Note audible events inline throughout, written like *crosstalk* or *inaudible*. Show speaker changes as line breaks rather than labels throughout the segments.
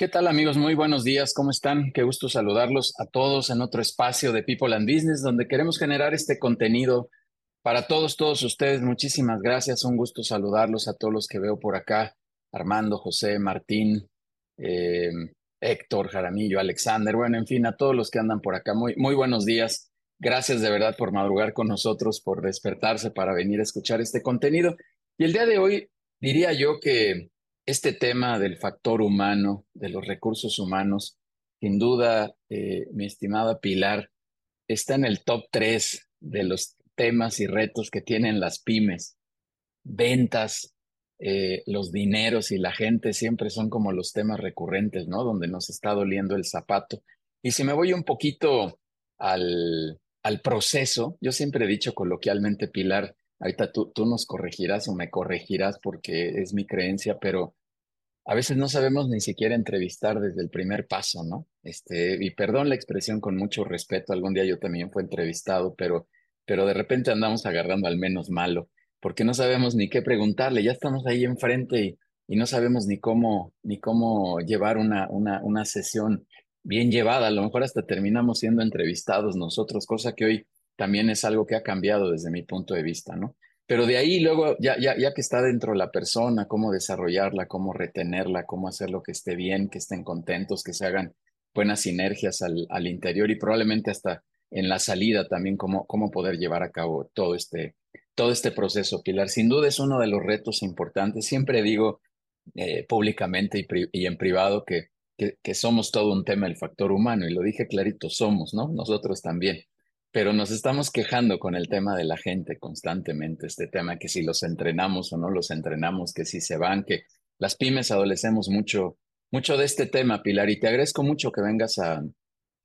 ¿Qué tal amigos? Muy buenos días, ¿cómo están? Qué gusto saludarlos a todos en otro espacio de People and Business donde queremos generar este contenido para todos, todos ustedes. Muchísimas gracias, un gusto saludarlos a todos los que veo por acá, Armando, José, Martín, eh, Héctor, Jaramillo, Alexander, bueno, en fin, a todos los que andan por acá. Muy, muy buenos días. Gracias de verdad por madrugar con nosotros, por despertarse para venir a escuchar este contenido. Y el día de hoy diría yo que este tema del factor humano, de los recursos humanos, sin duda, eh, mi estimada Pilar, está en el top 3 de los temas y retos que tienen las pymes. Ventas, eh, los dineros y la gente siempre son como los temas recurrentes, ¿no? Donde nos está doliendo el zapato. Y si me voy un poquito al, al proceso, yo siempre he dicho coloquialmente, Pilar, ahorita tú, tú nos corregirás o me corregirás porque es mi creencia, pero a veces no sabemos ni siquiera entrevistar desde el primer paso, ¿no? Este, y perdón la expresión con mucho respeto, algún día yo también fui entrevistado, pero, pero de repente andamos agarrando al menos malo, porque no sabemos ni qué preguntarle, ya estamos ahí enfrente y, y no sabemos ni cómo, ni cómo llevar una, una, una sesión bien llevada, a lo mejor hasta terminamos siendo entrevistados nosotros, cosa que hoy también es algo que ha cambiado desde mi punto de vista, ¿no? Pero de ahí luego, ya, ya, ya que está dentro la persona, cómo desarrollarla, cómo retenerla, cómo hacer lo que esté bien, que estén contentos, que se hagan buenas sinergias al, al interior y probablemente hasta en la salida también cómo, cómo poder llevar a cabo todo este, todo este proceso, Pilar. Sin duda es uno de los retos importantes. Siempre digo eh, públicamente y, y, en privado que, que, que somos todo un tema el factor humano y lo dije clarito, somos, ¿no? Nosotros también pero nos estamos quejando con el tema de la gente constantemente, este tema que si los entrenamos o no los entrenamos, que si se van, que las pymes adolecemos mucho, mucho de este tema, Pilar, y te agradezco mucho que vengas a,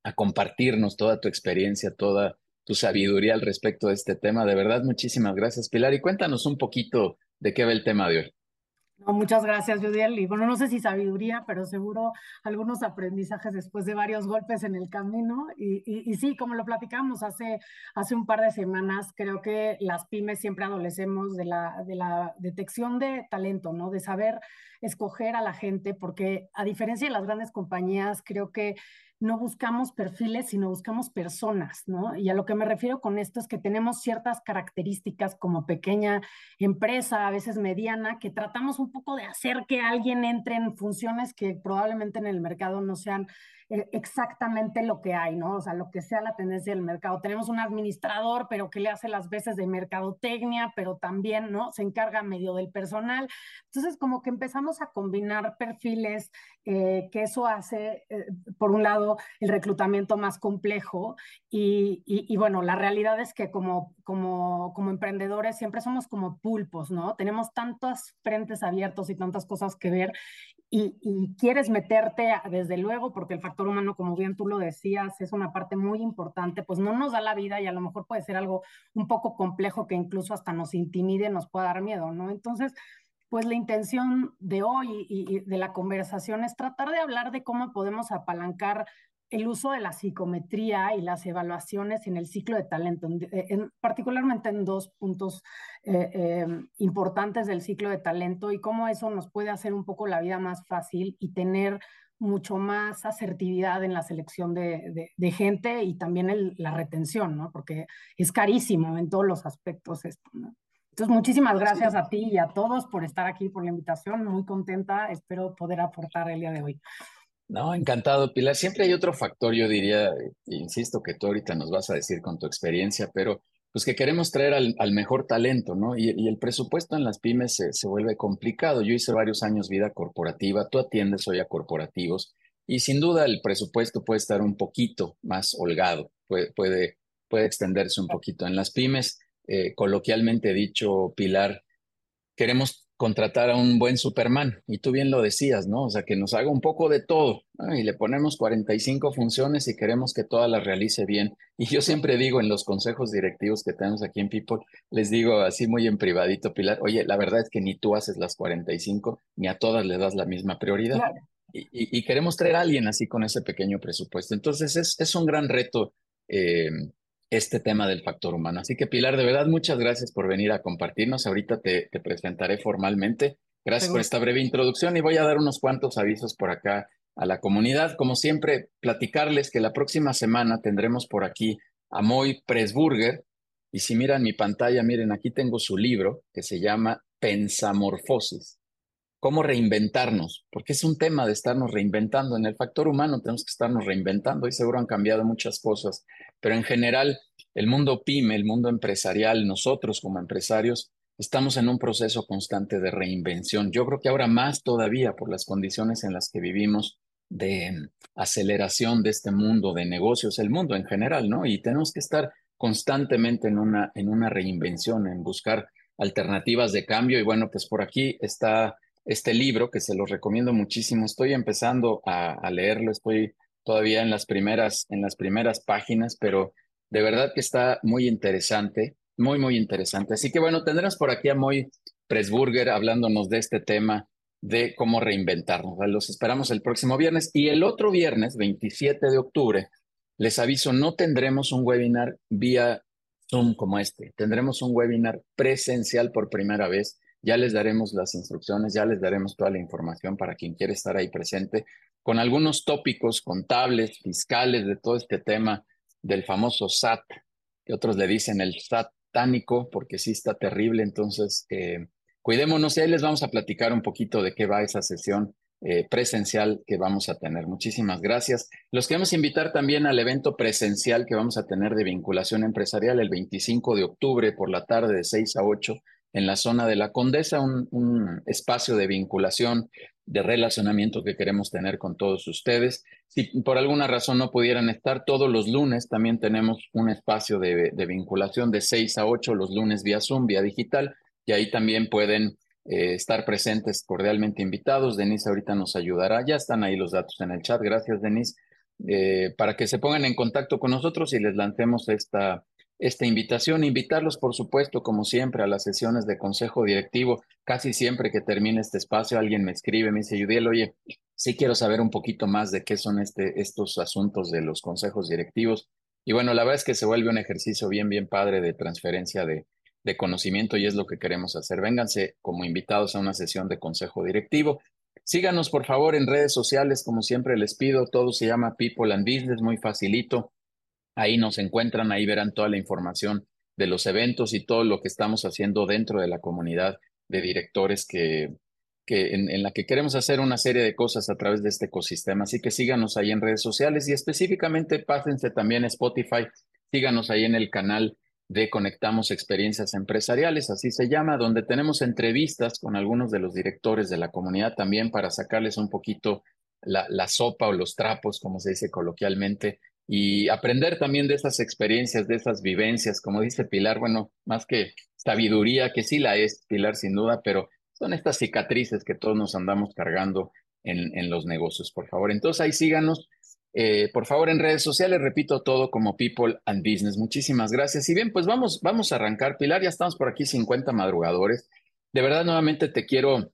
a compartirnos toda tu experiencia, toda tu sabiduría al respecto de este tema. De verdad, muchísimas gracias, Pilar, y cuéntanos un poquito de qué va el tema de hoy.
Muchas gracias, Judiel. Y bueno, no sé si sabiduría, pero seguro algunos aprendizajes después de varios golpes en el camino. Y, y, y, sí, como lo platicamos hace, hace un par de semanas, creo que las pymes siempre adolecemos de la, de la detección de talento, ¿no? De saber escoger a la gente, porque a diferencia de las grandes compañías, creo que no buscamos perfiles, sino buscamos personas, ¿no? Y a lo que me refiero con esto es que tenemos ciertas características como pequeña empresa, a veces mediana, que tratamos un poco de hacer que alguien entre en funciones que probablemente en el mercado no sean exactamente lo que hay, ¿no? O sea, lo que sea la tendencia del mercado. Tenemos un administrador, pero que le hace las veces de mercadotecnia, pero también, ¿no? Se encarga medio del personal. Entonces, como que empezamos a combinar perfiles, eh, que eso hace, eh, por un lado, el reclutamiento más complejo y, y, y, bueno, la realidad es que como, como, como emprendedores siempre somos como pulpos, ¿no? Tenemos tantos frentes abiertos y tantas cosas que ver y, quieres meterte, desde luego, porque el factor humano, como bien tú lo decías, es una parte muy importante, pues no nos da la vida y a lo mejor puede ser algo un poco complejo que incluso hasta nos intimide, nos pueda dar miedo, ¿no? Entonces, pues la intención de hoy y de la conversación es tratar de hablar de cómo podemos apalancar el uso de la psicometría y las evaluaciones en el ciclo de talento, en, en, particularmente en dos puntos eh, eh, importantes del ciclo de talento y cómo eso nos puede hacer un poco la vida más fácil y tener mucho más asertividad en la selección de, de, de gente y también el, la retención, ¿no? Porque es carísimo en todos los aspectos esto, ¿no? Entonces, muchísimas gracias a ti y a todos por estar aquí, por la invitación. Muy contenta. Espero poder aportar el día de hoy.
No, encantado, Pilar. Siempre hay otro factor, yo diría, insisto, que tú ahorita nos vas a decir con tu experiencia, pero pues que queremos traer al, mejor talento, ¿no? Y, y, el presupuesto en las pymes se, se, vuelve complicado. Yo hice varios años vida corporativa, tú atiendes hoy a corporativos y sin duda el presupuesto puede estar un poquito más holgado, puede, puede, puede extenderse un poquito. En las pymes, eh, coloquialmente dicho, Pilar, queremos contratar a un buen Superman, y tú bien lo decías, ¿no? O sea, que nos haga un poco de todo, ¿no? y le ponemos 45 funciones y queremos que todas las realice bien. Y yo siempre digo en los consejos directivos que tenemos aquí en People, les digo así muy en privadito, Pilar, oye, la verdad es que ni tú haces las 45, ni a todas le das la misma prioridad. Claro. Y, y, y, queremos traer a alguien así con ese pequeño presupuesto. Entonces es, es un gran reto eh, este tema del factor humano. Así que Pilar, de verdad, muchas gracias por venir a compartirnos. Ahorita te, te presentaré formalmente. Gracias por esta breve introducción y voy a dar unos cuantos avisos por acá a la comunidad. Como siempre, platicarles que la próxima semana tendremos por aquí a Moy Presburger. Y si miran mi pantalla, miren, aquí tengo su libro que se llama Pensamorfosis. Cómo reinventarnos, porque es un tema de estarnos reinventando. En el factor humano tenemos que estarnos reinventando y seguro han cambiado muchas cosas, pero en general el mundo pyme, el mundo empresarial, nosotros como empresarios, estamos en un proceso constante de reinvención. Yo creo que ahora más todavía por las condiciones en las que vivimos de aceleración de este mundo de negocios, el mundo en general, ¿no? Y tenemos que estar constantemente en una, en una reinvención, en buscar alternativas de cambio. Y bueno, pues por aquí está este libro que se los recomiendo muchísimo. Estoy empezando a, a leerlo, estoy todavía en las primeras, en las primeras páginas, pero de verdad que está muy interesante, muy, muy interesante. Así que bueno, tendremos por aquí a Moy Presburger hablándonos de este tema de cómo reinventarnos. Los esperamos el próximo viernes y el otro viernes, 27 de octubre, les aviso, no tendremos un webinar vía Zoom como este, tendremos un webinar presencial por primera vez. Ya les daremos las instrucciones, ya les daremos toda la información para quien quiera estar ahí presente, con algunos tópicos contables, fiscales de todo este tema del famoso SAT, que otros le dicen el satánico, porque sí está terrible. Entonces, eh, cuidémonos y ahí les vamos a platicar un poquito de qué va esa sesión eh, presencial que vamos a tener. Muchísimas gracias. Los queremos invitar también al evento presencial que vamos a tener de vinculación empresarial el 25 de octubre por la tarde de 6 a 8 en la zona de la Condesa, un, espacio de vinculación, de relacionamiento que queremos tener con todos ustedes. Si por alguna razón no pudieran estar todos los lunes, también tenemos un espacio de, de vinculación de 6 a 8 los lunes vía Zoom, vía digital y ahí también pueden eh, estar presentes cordialmente invitados. Denise ahorita nos ayudará. Ya están ahí los datos en el chat. Gracias, Denise. Eh, para que se pongan en contacto con nosotros y les lancemos esta, esta invitación. Invitarlos, por supuesto, como siempre, a las sesiones de consejo directivo. Casi siempre que termine este espacio, alguien me escribe, me dice, Yudiel, oye, sí quiero saber un poquito más de qué son este, estos asuntos de los consejos directivos. Y bueno, la verdad es que se vuelve un ejercicio bien, bien padre de transferencia de, de conocimiento y es lo que queremos hacer. Vénganse como invitados a una sesión de consejo directivo. Síganos por favor en redes sociales, como siempre les pido, todo se llama People and Business, muy facilito. Ahí nos encuentran, ahí verán toda la información de los eventos y todo lo que estamos haciendo dentro de la comunidad de directores que, que en, la que queremos hacer una serie de cosas a través de este ecosistema. Así que síganos ahí en redes sociales y específicamente pásense también a Spotify, síganos ahí en el canal de Conectamos Experiencias Empresariales, así se llama, donde tenemos entrevistas con algunos de los directores de la comunidad también para sacarles un poquito la, sopa o los trapos, como se dice coloquialmente, y aprender también de esas experiencias, de esas vivencias, como dice Pilar, bueno, más que sabiduría, que sí la es, Pilar, sin duda, pero son estas cicatrices que todos nos andamos cargando en, en los negocios, por favor. Entonces ahí síganos eh, por favor, en redes sociales, repito todo como People and Business. Muchísimas gracias. Y bien, pues vamos, vamos a arrancar. Pilar, ya estamos por aquí 50 madrugadores. De verdad, nuevamente te quiero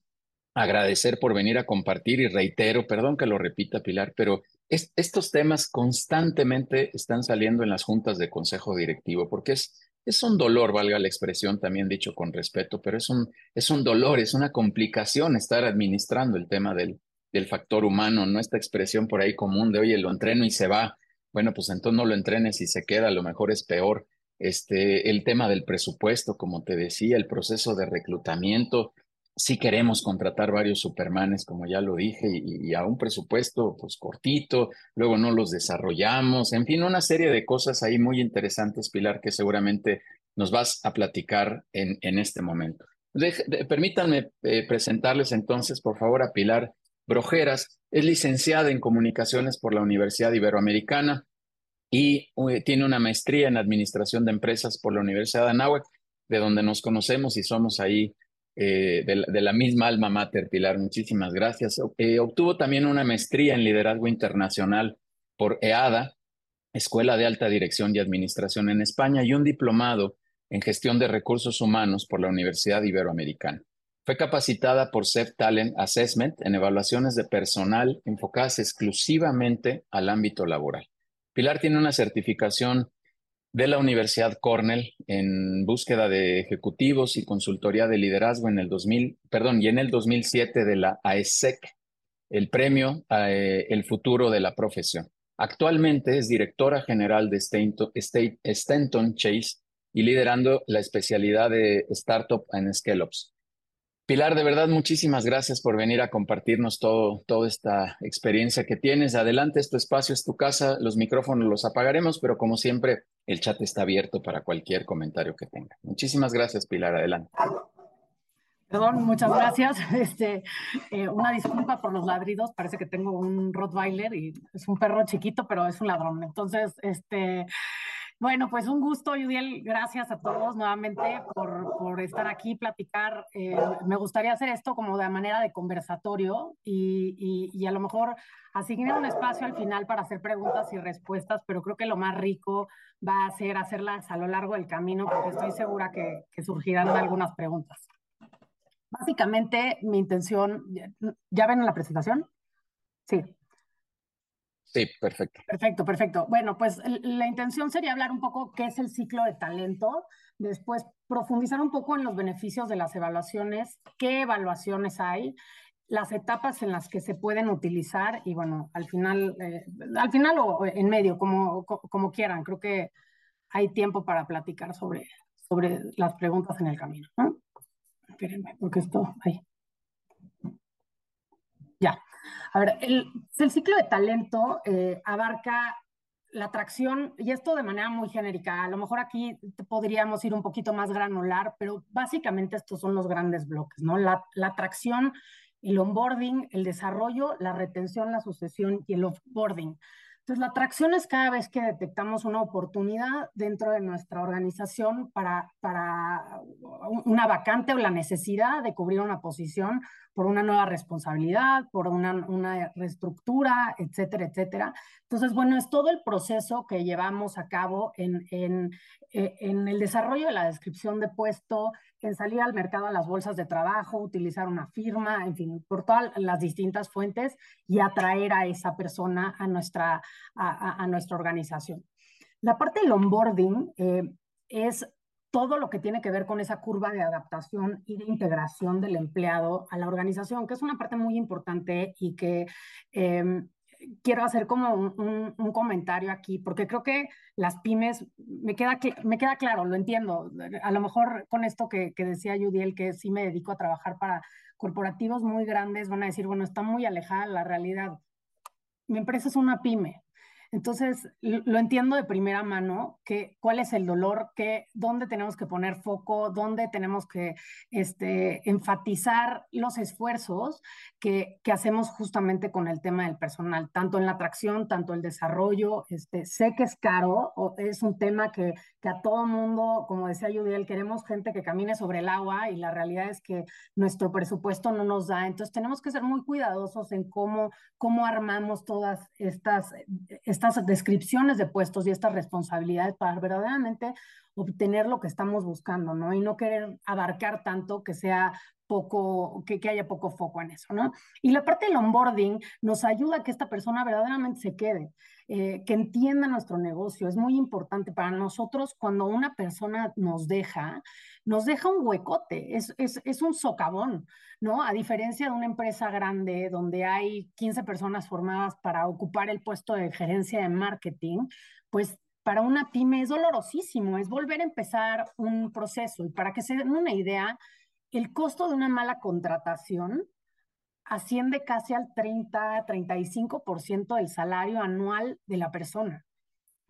agradecer por venir a compartir y reitero, perdón que lo repita, Pilar, pero es, estos temas constantemente están saliendo en las juntas de consejo directivo porque es, es un dolor, valga la expresión, también dicho con respeto, pero es un, es un dolor, es una complicación estar administrando el tema del, del factor humano, no esta expresión por ahí común de, oye, lo entreno y se va. Bueno, pues entonces no lo entrenes y se queda, a lo mejor es peor. Este, el tema del presupuesto, como te decía, el proceso de reclutamiento. Si queremos contratar varios supermanes, como ya lo dije, y, a un presupuesto pues cortito, luego no los desarrollamos, en fin, una serie de cosas ahí muy interesantes, Pilar, que seguramente nos vas a platicar en, en este momento. Permítanme eh, presentarles entonces, por favor, a Pilar Brojeras. Es licenciada en comunicaciones por la Universidad Iberoamericana y eh, tiene una maestría en administración de empresas por la Universidad de Anáhuac, de donde nos conocemos y somos ahí eh, de, la, misma alma mater, Pilar. Muchísimas gracias. Eh, obtuvo también una maestría en liderazgo internacional por EADA, Escuela de Alta Dirección y Administración en España, y un diplomado en gestión de recursos humanos por la Universidad Iberoamericana. Fue capacitada por CEF Talent Assessment en evaluaciones de personal enfocadas exclusivamente al ámbito laboral. Pilar tiene una certificación de la Universidad Cornell en búsqueda de ejecutivos y consultoría de liderazgo en el 2000, perdón, y en el 2007 de la AESEC el premio eh, El futuro de la profesión. Actualmente es directora general de Stanton Chase y liderando la especialidad de Startup en Scale-Ups. Pilar, de verdad, muchísimas gracias por venir a compartirnos todo, toda esta experiencia que tienes. Adelante, es tu espacio, es tu casa, los micrófonos los apagaremos, pero como siempre, el chat está abierto para cualquier comentario que tenga. Muchísimas gracias, Pilar, adelante.
Perdón, muchas gracias. *laughs* Este, eh, una disculpa por los ladridos. Parece que tengo un Rottweiler y es un perro chiquito, pero es un ladrón. Entonces, este, bueno, pues un gusto, Yudiel. Gracias a todos nuevamente por, por estar aquí, platicar. Eh, me gustaría hacer esto como de manera de conversatorio y, y, y, a lo mejor asignar un espacio al final para hacer preguntas y respuestas, pero creo que lo más rico va a ser hacerlas a lo largo del camino, porque estoy segura que, que surgirán algunas preguntas. Básicamente, mi intención, ¿ya ven la presentación? Sí.
Sí, perfecto.
Perfecto, perfecto. Bueno, pues la intención sería hablar un poco qué es el ciclo de talento, después profundizar un poco en los beneficios de las evaluaciones, qué evaluaciones hay, las etapas en las que se pueden utilizar y bueno, al final, eh, al final o en medio, como, como quieran, creo que hay tiempo para platicar sobre, sobre las preguntas en el camino. ¿no? espérenme, porque esto, ahí. Ya. A ver, el, ciclo de talento eh, abarca la atracción, y esto de manera muy genérica, a lo mejor aquí podríamos ir un poquito más granular, pero básicamente estos son los grandes bloques, ¿no? La, la atracción, el onboarding, el desarrollo, la retención, la sucesión y el offboarding. Entonces, la atracción es cada vez que detectamos una oportunidad dentro de nuestra organización para, para una vacante o la necesidad de cubrir una posición por una nueva responsabilidad, por una, una reestructura, etcétera, etcétera. Entonces, bueno, es todo el proceso que llevamos a cabo en, en, eh, en el desarrollo de la descripción de puesto, en salir al mercado a las bolsas de trabajo, utilizar una firma, en fin, por todas las distintas fuentes y atraer a esa persona a nuestra, a, a, nuestra organización. La parte del onboarding eh, es todo lo que tiene que ver con esa curva de adaptación y de integración del empleado a la organización, que es una parte muy importante y que eh, quiero hacer como un, comentario aquí, porque creo que las pymes, me queda, me queda claro, lo entiendo. A lo mejor con esto que, que decía Judiel, que sí me dedico a trabajar para corporativos muy grandes, van a decir, bueno, está muy alejada la realidad. Mi empresa es una pyme, entonces, lo entiendo de primera mano, que cuál es el dolor, que, dónde tenemos que poner foco, dónde tenemos que este, enfatizar los esfuerzos que, que, hacemos justamente con el tema del personal, tanto en la atracción, tanto el desarrollo. Este, sé que es caro, o es un tema que, que a todo mundo, como decía Judiel, queremos gente que camine sobre el agua y la realidad es que nuestro presupuesto no nos da. Entonces, tenemos que ser muy cuidadosos en cómo, cómo armamos todas estas, estas estas descripciones de puestos y estas responsabilidades para verdaderamente obtener lo que estamos buscando, ¿no? Y no querer abarcar tanto que sea poco, que, que, haya poco foco en eso, ¿no? Y la parte del onboarding nos ayuda a que esta persona verdaderamente se quede, eh, que entienda nuestro negocio. Es muy importante para nosotros cuando una persona nos deja, nos deja un huecote, es, es, es un socavón, ¿no? A diferencia de una empresa grande donde hay 15 personas formadas para ocupar el puesto de gerencia de marketing, pues para una pyme es dolorosísimo, es volver a empezar un proceso. Y para que se den una idea, el costo de una mala contratación asciende casi al 30-35% del salario anual de la persona.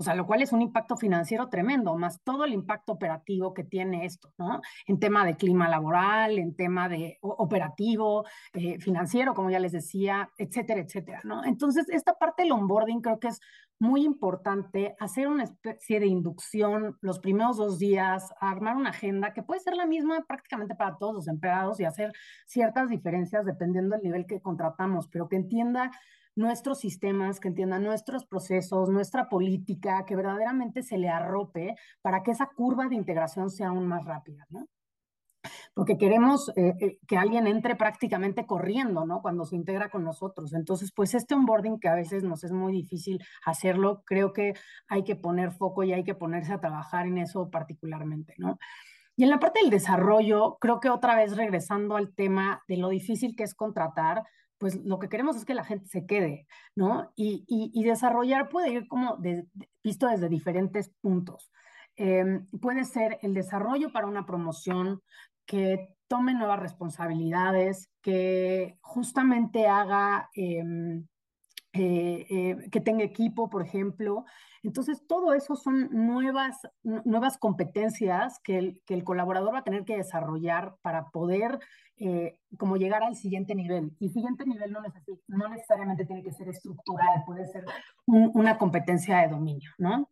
O sea, lo cual es un impacto financiero tremendo, más todo el impacto operativo que tiene esto, ¿no? En tema de clima laboral, en tema de operativo, eh, financiero, como ya les decía, etcétera, etcétera, ¿no? Entonces, esta parte del onboarding creo que es muy importante hacer una especie de inducción los primeros dos días, armar una agenda que puede ser la misma prácticamente para todos los empleados y hacer ciertas diferencias dependiendo del nivel que contratamos, pero que entienda nuestros sistemas, que entiendan nuestros procesos, nuestra política, que verdaderamente se le arrope para que esa curva de integración sea aún más rápida, ¿no? Porque queremos eh, eh, que alguien entre prácticamente corriendo, ¿no? Cuando se integra con nosotros. Entonces, pues este onboarding que a veces nos es muy difícil hacerlo, creo que hay que poner foco y hay que ponerse a trabajar en eso particularmente, ¿no? Y en la parte del desarrollo, creo que otra vez regresando al tema de lo difícil que es contratar, pues lo que queremos es que la gente se quede, ¿no? Y, y, desarrollar puede ir como visto desde diferentes puntos. Em, puede ser el desarrollo para una promoción que tome nuevas responsabilidades, que justamente haga, em, eh, eh, que tenga equipo, por ejemplo. Entonces, todo eso son nuevas, nuevas competencias que el, que el colaborador va a tener que desarrollar para poder eh, como llegar al siguiente nivel. Y siguiente nivel no, no necesariamente tiene que ser estructural, puede ser una competencia de dominio, ¿no?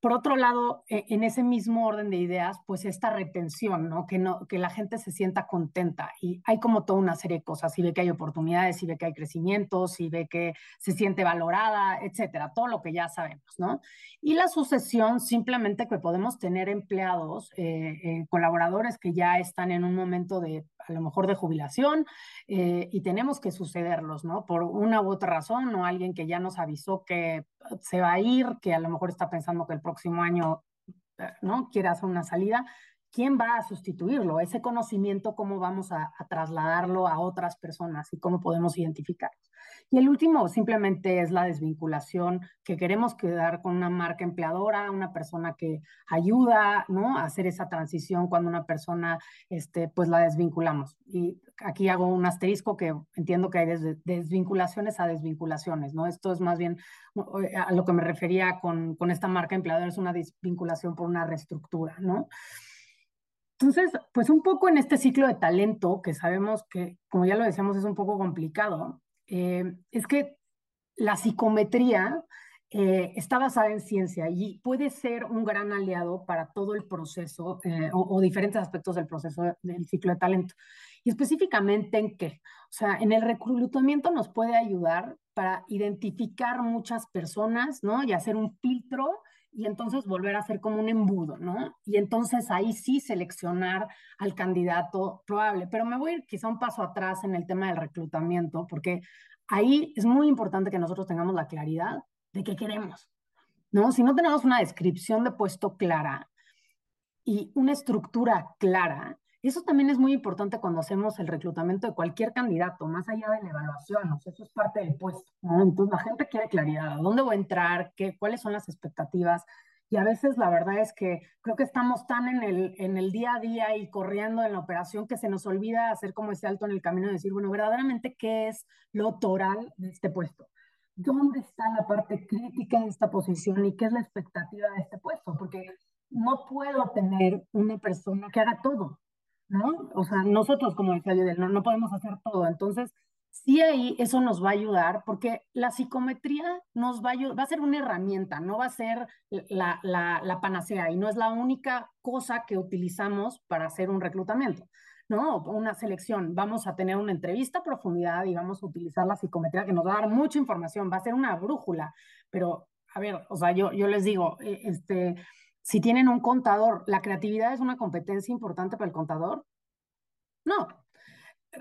Por otro lado, e, en ese mismo orden de ideas, pues esta retención, ¿no? Que, no, que la gente se sienta contenta y hay como toda una serie de cosas, si ve que hay oportunidades, si ve que hay crecimiento, si ve que se siente valorada, etcétera, todo lo que ya sabemos, ¿no? Y la sucesión, simplemente que podemos tener empleados, eh, eh, colaboradores que ya están en un momento de a lo mejor de jubilación, eh, y tenemos que sucederlos, ¿no? Por una u otra razón, o alguien que ya nos avisó que se va a ir, que a lo mejor está pensando que el próximo año, eh, ¿no? Quiere hacer una salida. ¿Quién va a sustituirlo? Ese conocimiento, ¿cómo vamos a, a trasladarlo a otras personas y cómo podemos identificarlos? Y el último simplemente es la desvinculación, que queremos quedar con una marca empleadora, una persona que ayuda, ¿no? A hacer esa transición cuando una persona, este, pues la desvinculamos. Y aquí hago un asterisco que entiendo que hay desde desvinculaciones a desvinculaciones, ¿no? Esto es más bien a lo que me refería con, con esta marca empleadora, es una desvinculación por una reestructura, ¿no? Entonces, pues un poco en este ciclo de talento, que sabemos que, como ya lo decíamos, es un poco complicado, eh, es que la psicometría eh, está basada en ciencia y puede ser un gran aliado para todo el proceso eh, o, diferentes aspectos del proceso del ciclo de talento. Y específicamente en qué? O sea, en el reclutamiento nos puede ayudar para identificar muchas personas, ¿no? Y hacer un filtro y entonces volver a hacer como un embudo, ¿no? Y entonces ahí sí seleccionar al candidato probable. Pero me voy a ir quizá un paso atrás en el tema del reclutamiento, porque ahí es muy importante que nosotros tengamos la claridad de qué queremos, ¿no? Si no tenemos una descripción de puesto clara y una estructura clara, eso también es muy importante cuando hacemos el reclutamiento de cualquier candidato, más allá de la evaluación, o sea, eso es parte del puesto. ¿no? Entonces la gente quiere claridad, ¿a dónde voy a entrar? ¿Qué, ¿Cuáles son las expectativas? Y a veces la verdad es que creo que estamos tan en el, en el día a día y corriendo en la operación que se nos olvida hacer como ese alto en el camino y decir, bueno, verdaderamente, ¿qué es lo toral de este puesto? ¿Dónde está la parte crítica de esta posición y qué es la expectativa de este puesto? Porque no puedo tener una persona que haga todo. ¿No? O sea, nosotros, como decía no, no podemos hacer todo. Entonces, sí ahí eso nos va a ayudar porque la psicometría nos va a, va a ser una herramienta, no va a ser la, la, la, panacea y no es la única cosa que utilizamos para hacer un reclutamiento, ¿no? Una selección. Vamos a tener una entrevista a profundidad y vamos a utilizar la psicometría que nos va a dar mucha información, va a ser una brújula, pero a ver, o sea, yo, yo les digo, eh, este si tienen un contador, ¿la creatividad es una competencia importante para el contador? No,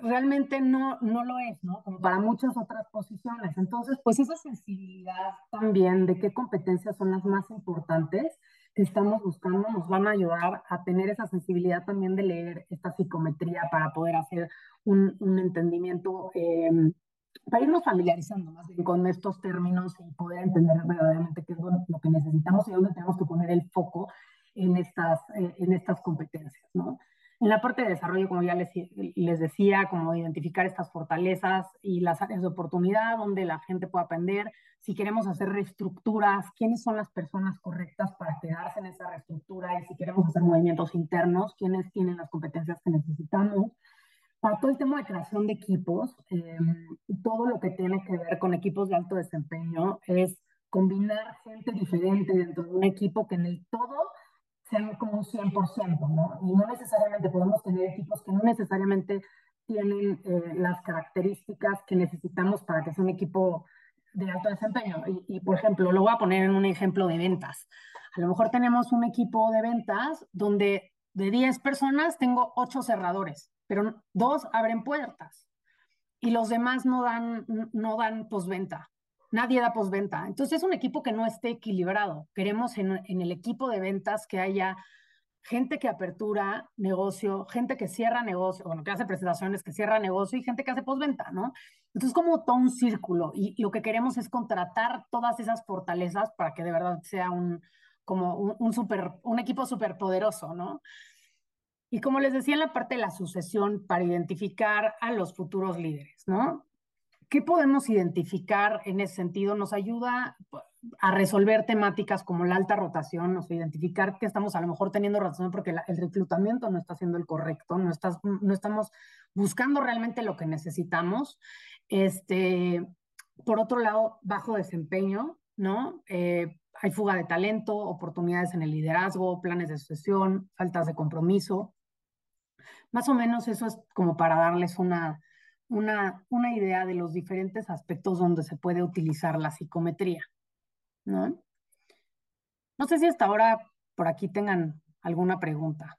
realmente no, no lo es, ¿no? Como para muchas otras posiciones. Entonces, pues esa sensibilidad también de qué competencias son las más importantes que estamos buscando nos van a ayudar a tener esa sensibilidad también de leer esta psicometría para poder hacer un, un entendimiento eh, para irnos familiarizando más bien con estos términos y poder entender verdaderamente qué es lo que necesitamos y dónde tenemos que poner el foco en estas, eh, en estas competencias, ¿no? En la parte de desarrollo, como ya les, les decía, como identificar estas fortalezas y las áreas de oportunidad donde la gente pueda aprender, si queremos hacer reestructuras, quiénes son las personas correctas para quedarse en esa reestructura y si queremos hacer movimientos internos, quiénes tienen las competencias que necesitamos para todo el tema de creación de equipos, eh, todo lo que tiene que ver con equipos de alto desempeño es combinar gente diferente dentro de un equipo que en el todo sean como un 100%, ¿no? Y no necesariamente podemos tener equipos que no necesariamente tienen eh, las características que necesitamos para que sea un equipo de alto desempeño. Y, y, por ejemplo, lo voy a poner en un ejemplo de ventas. A lo mejor tenemos un equipo de ventas donde de 10 personas tengo 8 cerradores pero dos abren puertas y los demás no dan, no dan postventa. Nadie da postventa. Entonces es un equipo que no esté equilibrado. Queremos en, el equipo de ventas que haya gente que apertura negocio, gente que cierra negocio, bueno, que hace presentaciones, que cierra negocio y gente que hace postventa, ¿no? Entonces, como todo un círculo y lo que queremos es contratar todas esas fortalezas para que de verdad sea un, como un, super, un equipo súper poderoso, ¿no? Y como les decía en la parte de la sucesión, para identificar a los futuros líderes, ¿no? ¿Qué podemos identificar en ese sentido? Nos ayuda a resolver temáticas como la alta rotación, o sea, identificar que estamos a lo mejor teniendo rotación porque el reclutamiento no está siendo el correcto, no, estás, no estamos buscando realmente lo que necesitamos. Este, por otro lado, bajo desempeño, ¿no? Eh, hay fuga de talento, oportunidades en el liderazgo, planes de sucesión, faltas de compromiso. Más o menos eso es como para darles una, una, una idea de los diferentes aspectos donde se puede utilizar la psicometría. ¿no? No sé si hasta ahora por aquí tengan alguna pregunta.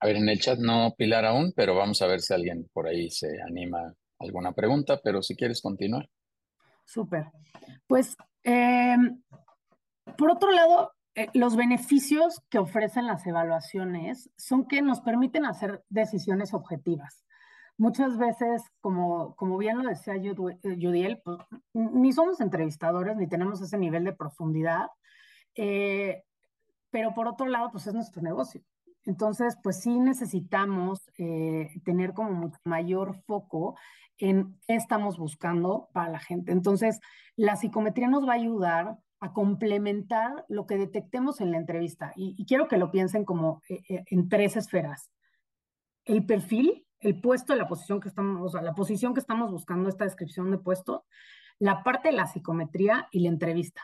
A ver, en el chat no Pilar aún, pero vamos a ver si alguien por ahí se anima a alguna pregunta, pero si quieres continuar.
Súper. Pues, em, por otro lado, eh, los beneficios que ofrecen las evaluaciones son que nos permiten hacer decisiones objetivas muchas veces, como, como bien lo decía Judiel, eh, pues, ni somos entrevistadores, ni tenemos ese nivel de profundidad, eh, pero por otro lado, pues es nuestro negocio. Entonces, pues sí necesitamos tener como mayor foco en qué estamos buscando para la gente. Entonces, la psicometría nos va a ayudar a complementar lo que detectemos en la entrevista. Y, quiero que lo piensen como en tres esferas. El perfil, el puesto, la posición que estamos, o sea, la posición que estamos buscando, esta descripción de puesto, la parte de la psicometría y la entrevista,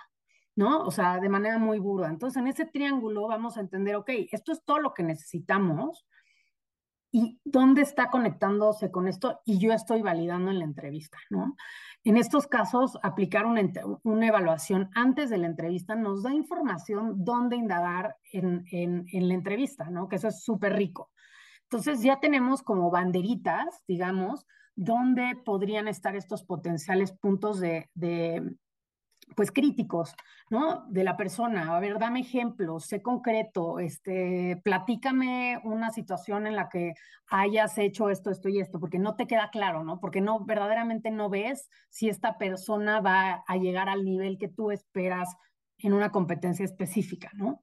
¿no? O sea, de manera muy burda. Entonces, en ese triángulo vamos a entender, ok, esto es todo lo que necesitamos y dónde está conectándose con esto y yo estoy validando en la entrevista, ¿no? En estos casos, aplicar una, evaluación antes de la entrevista nos da información dónde indagar en, la entrevista, ¿no? Que eso es súper rico. Entonces ya tenemos como banderitas, digamos, donde podrían estar estos potenciales puntos de, pues críticos, ¿no? De la persona. A ver, dame ejemplos, sé concreto, este, platícame una situación en la que hayas hecho esto, esto y esto, porque no te queda claro, ¿no? Porque no, verdaderamente no ves si esta persona va a llegar al nivel que tú esperas en una competencia específica, ¿no?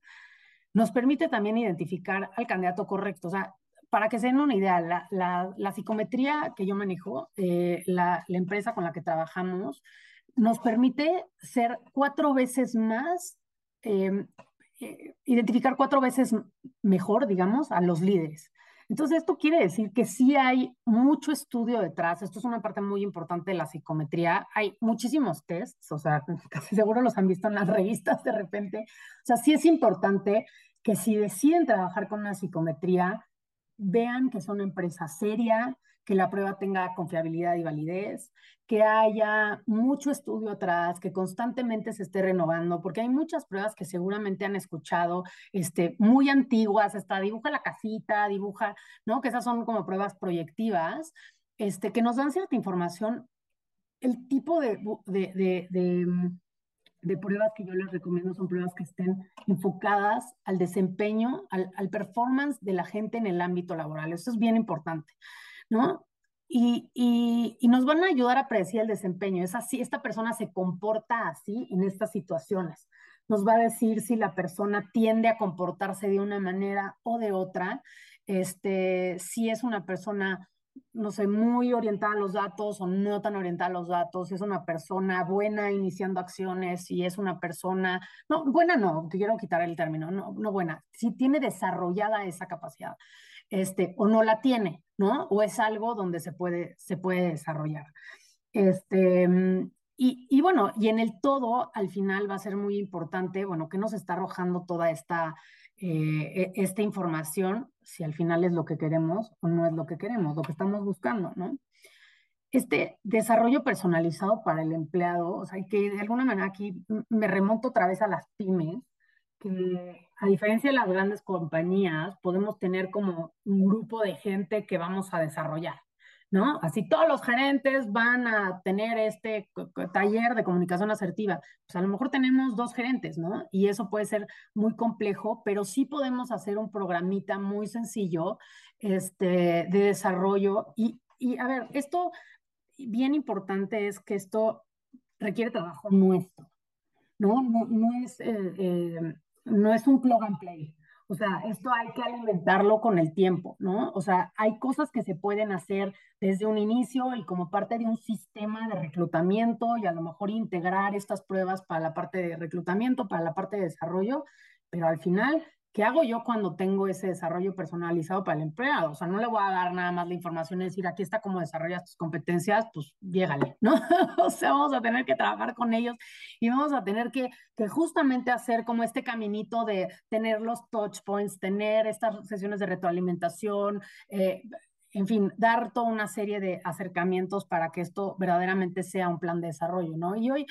Nos permite también identificar al candidato correcto. O sea, para que se den una idea, la, psicometría que yo manejo, eh, la, empresa con la que trabajamos, nos permite ser cuatro veces más, em, eh, identificar cuatro veces mejor, digamos, a los líderes. Entonces, esto quiere decir que sí hay mucho estudio detrás. Esto es una parte muy importante de la psicometría. Hay muchísimos tests, o sea, *laughs* casi seguro los han visto en las revistas de repente. O sea, sí es importante que si deciden trabajar con una psicometría, vean que es una empresa seria, que la prueba tenga confiabilidad y validez, que haya mucho estudio atrás, que constantemente se esté renovando, porque hay muchas pruebas que seguramente han escuchado, este, muy antiguas, hasta dibuja la casita, dibuja, ¿no? Que esas son como pruebas proyectivas, este, que nos dan cierta información. El tipo de, de, de de pruebas que yo les recomiendo son pruebas que estén enfocadas al desempeño, al, performance de la gente en el ámbito laboral. Eso es bien importante, ¿no? Y, y, nos van a ayudar a predecir el desempeño. Es así, esta persona se comporta así en estas situaciones. Nos va a decir si la persona tiende a comportarse de una manera o de otra, este, si es una persona no sé, muy orientada a los datos o no tan orientada a los datos, si es una persona buena iniciando acciones, si es una persona, no, buena no, quiero quitar el término, no, no buena, si tiene desarrollada esa capacidad, este, o no la tiene, ¿no? O es algo donde se puede, se puede desarrollar. Este, y, y bueno, y en el todo, al final va a ser muy importante, bueno, que nos está arrojando toda esta eh, e, esta información, si al final es lo que queremos o no es lo que queremos, lo que estamos buscando, ¿no? Este desarrollo personalizado para el empleado, o sea, que de alguna manera aquí me remonto otra vez a las pymes, que a diferencia de las grandes compañías, podemos tener como un grupo de gente que vamos a desarrollar. ¿no? Así todos los gerentes van a tener este taller de comunicación asertiva. Pues a lo mejor tenemos dos gerentes, ¿no? Y eso puede ser muy complejo, pero sí podemos hacer un programita muy sencillo este, de desarrollo. Y, y a ver, esto bien importante es que esto requiere trabajo nuestro, ¿no? No, no es, eh, eh, no es un plug and play. O sea, esto hay que alimentarlo con el tiempo, ¿no? O sea, hay cosas que se pueden hacer desde un inicio y como parte de un sistema de reclutamiento y a lo mejor integrar estas pruebas para la parte de reclutamiento, para la parte de desarrollo, pero al final ¿Qué hago yo cuando tengo ese desarrollo personalizado para el empleado? O sea, no le voy a dar nada más la información y decir, aquí está cómo desarrollas tus competencias, pues llégale, ¿no? *laughs* o sea, vamos a tener que trabajar con ellos y vamos a tener que, justamente hacer como este caminito de tener los touch points, tener estas sesiones de retroalimentación, eh, en fin, dar toda una serie de acercamientos para que esto verdaderamente sea un plan de desarrollo, ¿no? Y hoy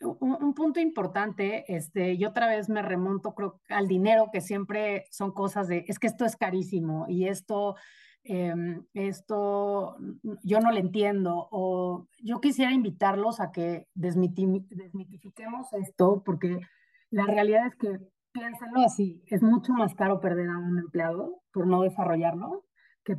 un, punto importante, este, y otra vez me remonto creo, al dinero, que siempre son cosas de, es que esto es carísimo y esto, em, esto yo no lo entiendo, o yo quisiera invitarlos a que desmitifiquemos esto, porque la realidad es que, piénsenlo así, es mucho más caro perder a un empleado por no desarrollarlo que,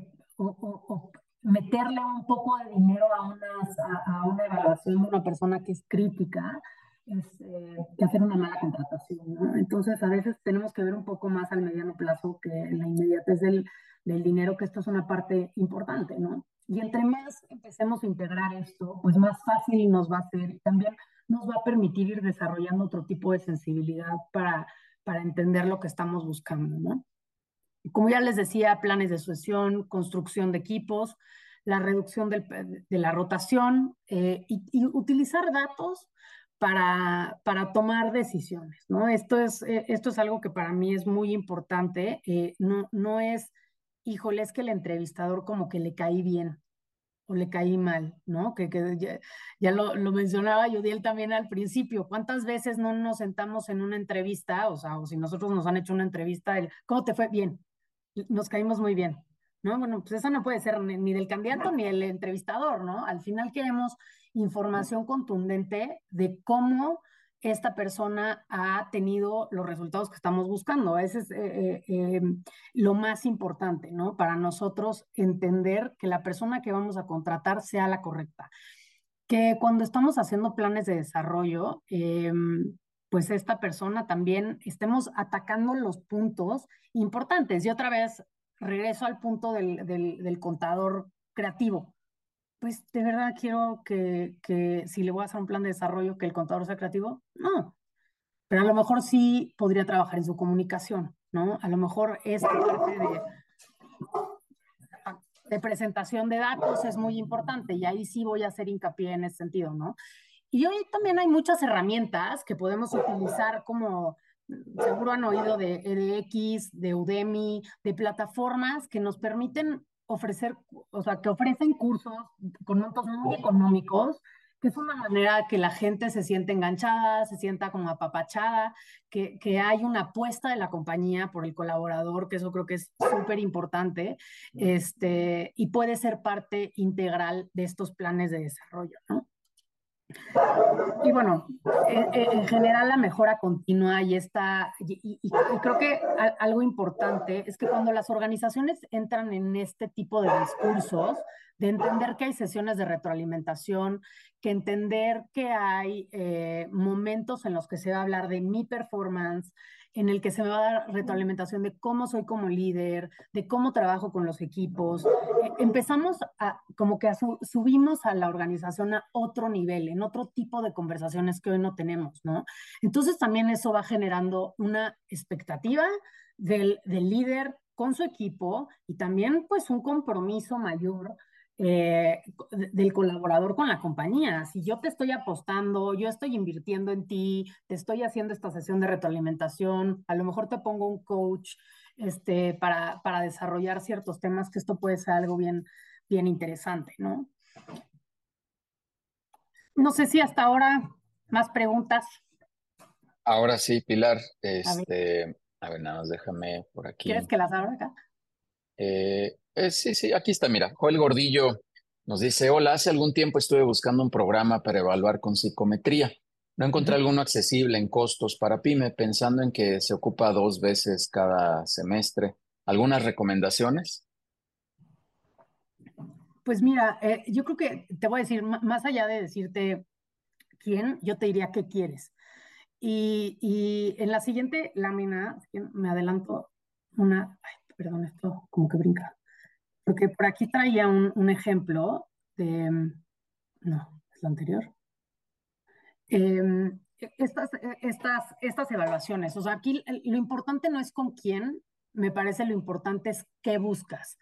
meterle un poco de dinero a, unas, a, una evaluación de una persona que es crítica es eh, que hacer una mala contratación. ¿no? Entonces, a veces tenemos que ver un poco más al mediano plazo que la inmediatez del, del dinero, que esto es una parte importante, ¿no? Y entre más empecemos a integrar esto, pues más fácil nos va a ser también nos va a permitir ir desarrollando otro tipo de sensibilidad para, para entender lo que estamos buscando, ¿no? Como ya les decía, planes de sucesión, construcción de equipos, la reducción de la rotación eh, y, utilizar datos para, para, tomar decisiones, ¿no? Esto es, eh, esto es algo que para mí es muy importante. Eh, no, no es, híjole, es que el entrevistador como que le caí bien o le caí mal, ¿no? Que, que ya, lo, lo, mencionaba Yudiel también al principio. ¿Cuántas veces no nos sentamos en una entrevista, o sea, o si nosotros nos han hecho una entrevista, el, ¿cómo te fue? Bien, nos caímos muy bien, ¿no? Bueno, pues eso no puede ser ni, del candidato ni del entrevistador, ¿no? Al final queremos información contundente de cómo esta persona ha tenido los resultados que estamos buscando. Ese es eh, eh, em, lo más importante, ¿no? Para nosotros entender que la persona que vamos a contratar sea la correcta. Que cuando estamos haciendo planes de desarrollo, em, pues esta persona también estemos atacando los puntos importantes. Y otra vez, regreso al punto del, del, contador creativo. Pues de verdad quiero que, que, si le voy a hacer un plan de desarrollo, que el contador sea creativo. No, pero a lo mejor sí podría trabajar en su comunicación, ¿no? A lo mejor esta parte de, de presentación de datos es muy importante y ahí sí voy a hacer hincapié en ese sentido, ¿no? Y hoy también hay muchas herramientas que podemos utilizar como, seguro han oído de EDX, de Udemy, de plataformas que nos permiten ofrecer, o sea, que ofrecen cursos con montos muy económicos, que es una manera que la gente se siente enganchada, se sienta como apapachada, que, que hay una apuesta de la compañía por el colaborador, que eso creo que es súper importante, este, y puede ser parte integral de estos planes de desarrollo, ¿no? Y bueno, en, general la mejora continua y está, y, creo que algo importante es que cuando las organizaciones entran en este tipo de discursos, de entender que hay sesiones de retroalimentación, que entender que hay eh, momentos en los que se va a hablar de mi performance, en el que se me va a dar retroalimentación de cómo soy como líder, de cómo trabajo con los equipos. Eh, empezamos a, como que subimos a la organización a otro nivel, en otro tipo de conversaciones que hoy no tenemos, ¿no? Entonces también eso va generando una expectativa del, del líder con su equipo y también pues un compromiso mayor eh, del colaborador con la compañía. Si yo te estoy apostando, yo estoy invirtiendo en ti, te estoy haciendo esta sesión de retroalimentación, a lo mejor te pongo un coach este, para, para desarrollar ciertos temas, que esto puede ser algo bien, bien interesante, ¿no? No sé si hasta ahora más preguntas.
Ahora sí, Pilar. Este, a ver, nada más déjame por aquí.
¿Quieres que las abra acá?
Eh, eh, sí, sí, aquí está, mira, Joel Gordillo Nos dice, hola, hace algún tiempo estuve buscando un programa para evaluar con psicometría. No encontré alguno accesible en costos para pyme, pensando en que se ocupa dos veces cada semestre. ¿Algunas recomendaciones?
Pues mira, eh, yo creo que te voy a decir, más allá de decirte quién, yo te diría qué quieres. Y, y en la siguiente lámina, me adelanto una, ay, perdón, esto como que brinca, porque por aquí traía un, un ejemplo de, no, es la anterior. Em, estas, estas, estas evaluaciones, o sea, aquí lo importante no es con quién, me parece lo importante es qué buscas.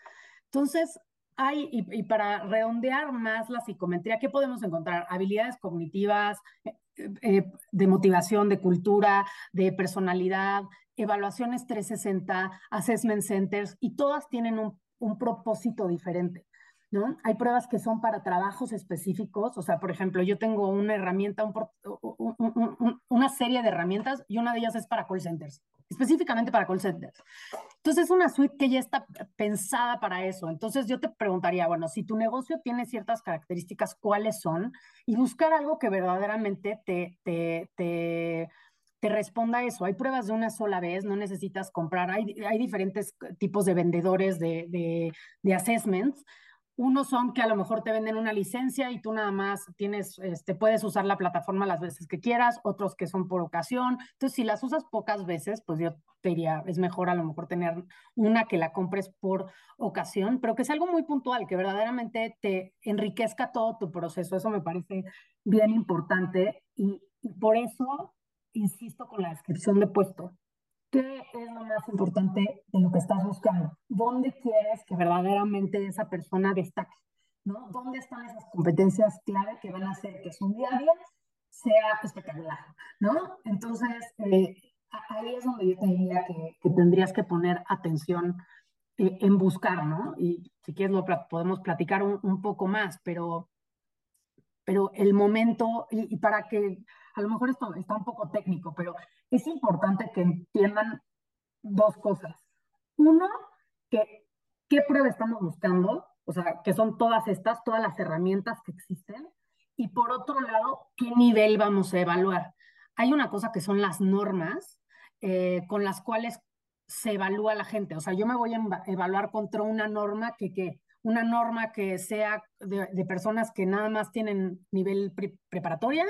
Entonces, hay, y, para redondear más la psicometría, ¿qué podemos encontrar? Habilidades cognitivas, eh, eh, de motivación, de cultura, de personalidad, evaluaciones 360, assessment centers, y todas tienen un, un propósito diferente. ¿No? Hay pruebas que son para trabajos específicos, o sea, por ejemplo, yo tengo una herramienta, un, una serie de herramientas y una de ellas es para call centers específicamente para call centers. Entonces es una suite que ya está pensada para eso. Entonces yo te preguntaría, bueno, si tu negocio tiene ciertas características, ¿cuáles son? Y buscar algo que verdaderamente te, te, te, te responda eso. Hay pruebas de una sola vez, no necesitas comprar. Hay, diferentes tipos de vendedores de, de, assessments. Unos son que a lo mejor te venden una licencia y tú nada más tienes, este, puedes usar la plataforma las veces que quieras, otros que son por ocasión. Entonces, si las usas pocas veces, pues yo te diría, es mejor a lo mejor tener una que la compres por ocasión, pero que sea algo muy puntual, que verdaderamente te enriquezca todo tu proceso. Eso me parece bien importante y por eso insisto con la descripción de puesto. ¿Qué es lo más importante de lo que estás buscando? ¿Dónde quieres que verdaderamente esa persona destaque? ¿no? ¿Dónde están esas competencias clave que van a hacer que su día a día sea espectacular? ¿no? Entonces, eh, ahí es donde yo te diría que, que tendrías que poner atención eh, en buscar, ¿no? Y si quieres lo podemos platicar un, un, poco más, pero, pero el momento, y, y para que a lo mejor esto está un poco técnico, pero es importante que entiendan dos cosas. Uno, que qué prueba estamos buscando, o sea, que son todas estas, todas las herramientas que existen. Y por otro lado, qué nivel vamos a evaluar. Hay una cosa que son las normas eh, con las cuales se evalúa la gente. O sea, yo me voy a evaluar contra una norma que, que una norma que sea de, personas que nada más tienen nivel pre preparatoria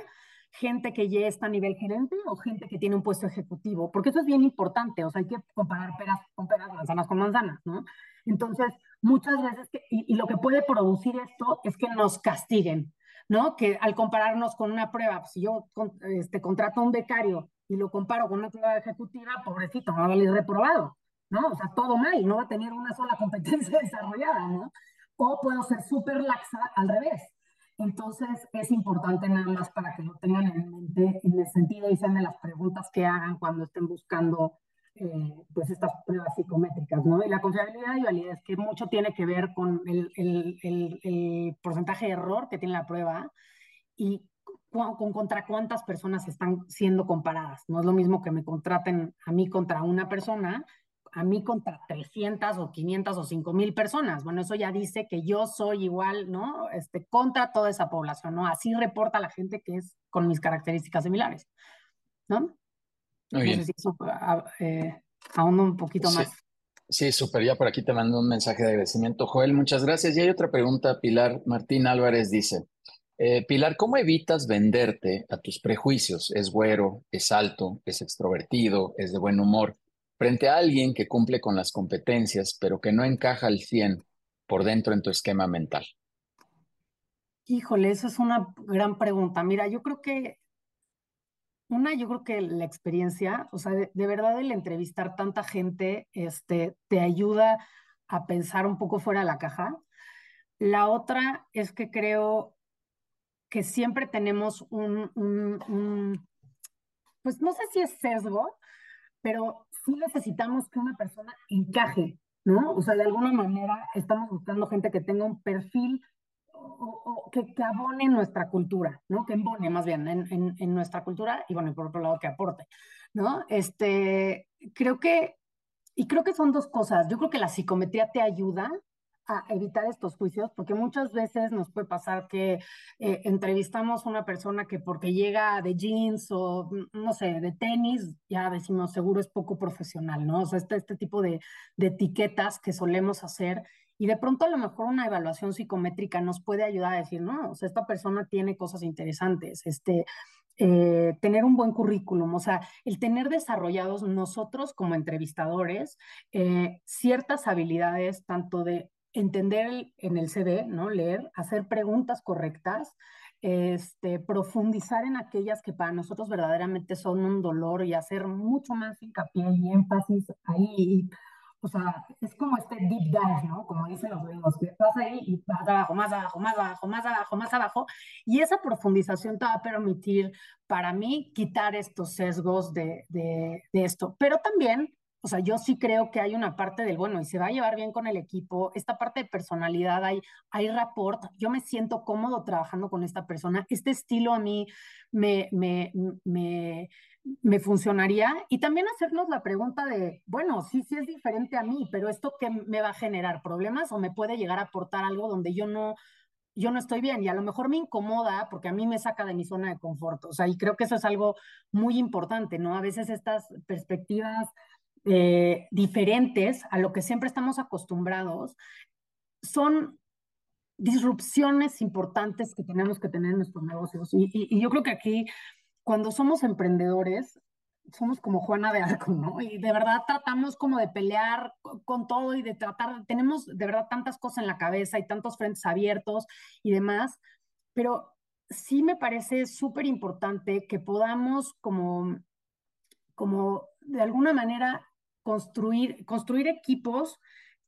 gente que ya está a nivel gerente o gente que tiene un puesto ejecutivo, porque eso es bien importante, o sea, hay que comparar peras con peras, manzanas con manzanas, ¿no? Entonces, muchas veces, que, y, y, lo que puede producir esto es que nos castiguen, ¿no? Que al compararnos con una prueba, pues, si yo este, contrato a un becario y lo comparo con una prueba ejecutiva, pobrecito, va a valer reprobado, ¿no? O sea, todo mal, no va a tener una sola competencia *laughs* desarrollada, ¿no? O puedo ser súper laxa al revés entonces es importante nada más para que lo tengan en mente en el sentido y sean de las preguntas que hagan cuando estén buscando eh, pues estas pruebas psicométricas, ¿no? Y la confiabilidad y validez, que mucho tiene que ver con el, porcentaje de error que tiene la prueba y con, con, contra cuántas personas están siendo comparadas. No es lo mismo que me contraten a mí contra una persona a mí contra 300 o 500 o 5 mil personas. Bueno, eso ya dice que yo soy igual, ¿no? Este, contra toda esa población, ¿no? Así reporta la gente que es con mis características similares, ¿no?
Muy bien. No sé
si eso, eh, aún un poquito
sí.
más.
Sí, súper. Ya por aquí te mando un mensaje de agradecimiento. Joel, muchas gracias. Y hay otra pregunta. Pilar Martín Álvarez dice, eh, Pilar, ¿cómo evitas venderte a tus prejuicios? Es güero, es alto, es extrovertido, es de buen humor frente a alguien que cumple con las competencias, pero que no encaja al 100 por dentro en tu esquema mental?
Híjole, esa es una gran pregunta. Mira, yo creo que, una, yo creo que la experiencia, o sea, de, verdad el entrevistar tanta gente, este, te ayuda a pensar un poco fuera de la caja. La otra es que creo que siempre tenemos un pues no sé si es sesgo, pero sí necesitamos que una persona encaje, ¿no? O sea, de alguna manera estamos buscando gente que tenga un perfil o, que, que, abone nuestra cultura, ¿no? Que embone más bien en, en, nuestra cultura y bueno, por otro lado que aporte, ¿no? Este, creo que, y creo que son dos cosas. Yo creo que la psicometría te ayuda a evitar estos juicios, porque muchas veces nos puede pasar que eh, entrevistamos a una persona que porque llega de jeans o, mm, no sé, de tenis, ya decimos, seguro es poco profesional, ¿no? O sea, este, este tipo de, etiquetas que solemos hacer y de pronto a lo mejor una evaluación psicométrica nos puede ayudar a decir, no, o sea, esta persona tiene cosas interesantes, este, eh, tener un buen currículum, o sea, el tener desarrollados nosotros como entrevistadores eh, ciertas habilidades, tanto de entender en el CD, ¿no? Leer, hacer preguntas correctas, este, profundizar en aquellas que para nosotros verdaderamente son un dolor y hacer mucho más hincapié y énfasis ahí o sea, es como este deep dive, ¿no? Como dicen los gringos, que vas ahí y vas abajo, más abajo, más abajo, más abajo, más abajo, y esa profundización te va a permitir, para mí, quitar estos sesgos de, de, de esto. Pero también, o sea, yo sí creo que hay una parte del, bueno, y se va a llevar bien con el equipo, esta parte de personalidad, hay, hay rapport, yo me siento cómodo trabajando con esta persona, este estilo a mí me, me, me me funcionaría. Y también hacernos la pregunta de, bueno, sí, sí es diferente a mí, pero esto que me va a generar problemas o me puede llegar a aportar algo donde yo no, yo no estoy bien y a lo mejor me incomoda porque a mí me saca de mi zona de confort. O sea, y creo que eso es algo muy importante, ¿no? A veces estas perspectivas eh, diferentes a lo que siempre estamos acostumbrados son disrupciones importantes que tenemos que tener en nuestros negocios. Y, y yo creo que aquí cuando somos emprendedores, somos como Juana de Arco, ¿no? Y de verdad tratamos como de pelear con todo y de tratar, tenemos de verdad tantas cosas en la cabeza y tantos frentes abiertos y demás, pero sí me parece súper importante que podamos como, como de alguna manera construir, construir equipos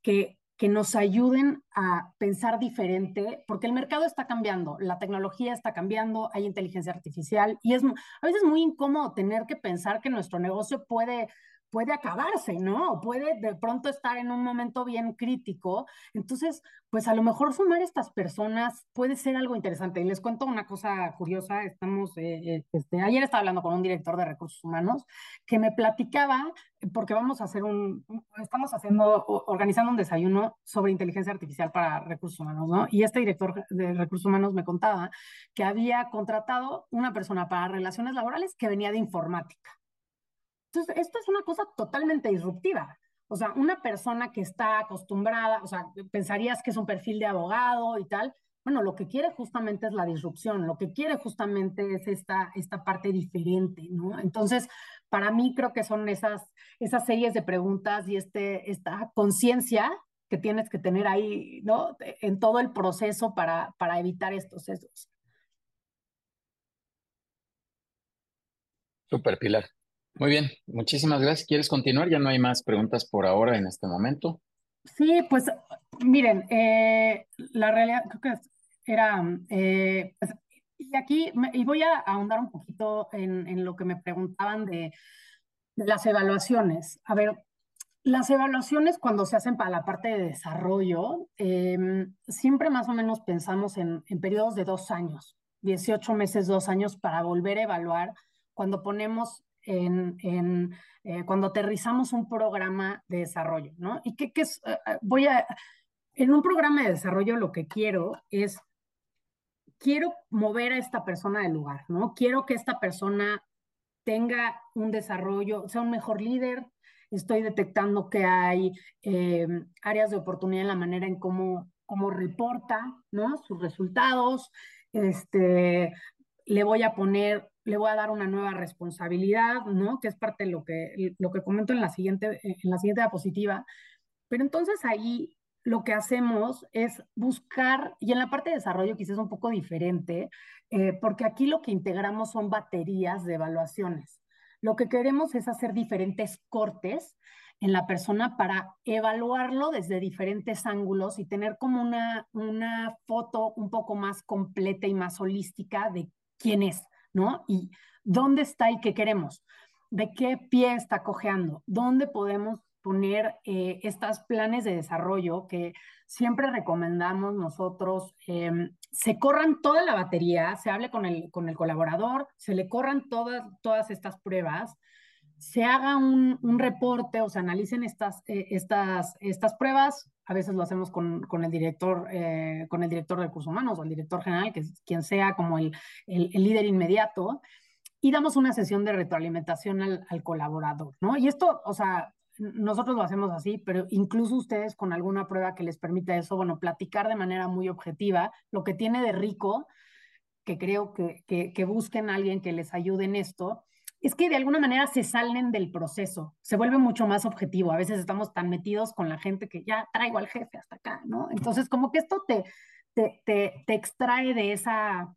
que que nos ayuden a pensar diferente, porque el mercado está cambiando, la tecnología está cambiando, hay inteligencia artificial y es a veces muy incómodo tener que pensar que nuestro negocio puede puede acabarse, ¿no? Puede de pronto estar en un momento bien crítico. Entonces, pues a lo mejor sumar estas personas puede ser algo interesante. Y les cuento una cosa curiosa. Estamos, eh, eh, este, ayer estaba hablando con un director de recursos humanos que me platicaba, porque vamos a hacer un, estamos haciendo, organizando un desayuno sobre inteligencia artificial para recursos humanos, ¿no? Y este director de recursos humanos me contaba que había contratado una persona para relaciones laborales que venía de informática. Entonces, esto es una cosa totalmente disruptiva. O sea, una persona que está acostumbrada, o sea, pensarías que es un perfil de abogado y tal. Bueno, lo que quiere justamente es la disrupción, lo que quiere justamente es esta, esta parte diferente, ¿no? Entonces, para mí creo que son esas, esas series de preguntas y este, esta conciencia que tienes que tener ahí, ¿no? En todo el proceso para, para evitar estos sesgos.
Super, Pilar. Muy bien, muchísimas gracias. ¿Quieres continuar? Ya no hay más preguntas por ahora en este momento.
Sí, pues miren, eh, la realidad creo que era, eh, pues, y aquí, y voy a ahondar un poquito en, en lo que me preguntaban de, las evaluaciones. A ver, las evaluaciones cuando se hacen para la parte de desarrollo, eh, siempre más o menos pensamos en, en periodos de dos años, 18 meses, dos años para volver a evaluar cuando ponemos en, eh, cuando aterrizamos un programa de desarrollo, ¿no? Y que, es, eh, eh, voy a, en un programa de desarrollo lo que quiero es, quiero mover a esta persona del lugar, ¿no? Quiero que esta persona tenga un desarrollo, sea un mejor líder, estoy detectando que hay áreas de oportunidad en la manera en cómo, cómo reporta, ¿no? Sus resultados, este, le voy a poner le voy a dar una nueva responsabilidad, ¿no? Que es parte de lo que, lo que comento en la, siguiente, en la siguiente diapositiva. Pero entonces ahí lo que hacemos es buscar, y en la parte de desarrollo quizás un poco diferente, eh, porque aquí lo que integramos son baterías de evaluaciones. Lo que queremos es hacer diferentes cortes en la persona para evaluarlo desde diferentes ángulos y tener como una, una foto un poco más completa y más holística de quién es. ¿No? Y dónde está y qué queremos, de qué pie está cojeando, dónde podemos poner eh, estos planes de desarrollo que siempre recomendamos nosotros, em, se corran toda la batería, se hable con el, con el colaborador, se le corran todas, todas estas pruebas, se haga un, un reporte o se analicen estas, eh, estas, estas pruebas a veces lo hacemos con, con el director, eh, con el director de recursos humanos o el director general, que quien sea como el, el, líder inmediato, y damos una sesión de retroalimentación al, al, colaborador, ¿no? Y esto, o sea, nosotros lo hacemos así, pero incluso ustedes con alguna prueba que les permita eso, bueno, platicar de manera muy objetiva lo que tiene de rico, que creo que, que, que busquen a alguien que les ayude en esto, es que de alguna manera se salen del proceso, se vuelve mucho más objetivo. A veces estamos tan metidos con la gente que ya traigo al jefe hasta acá, ¿no? Entonces, como que esto te, te, te, te extrae de esa,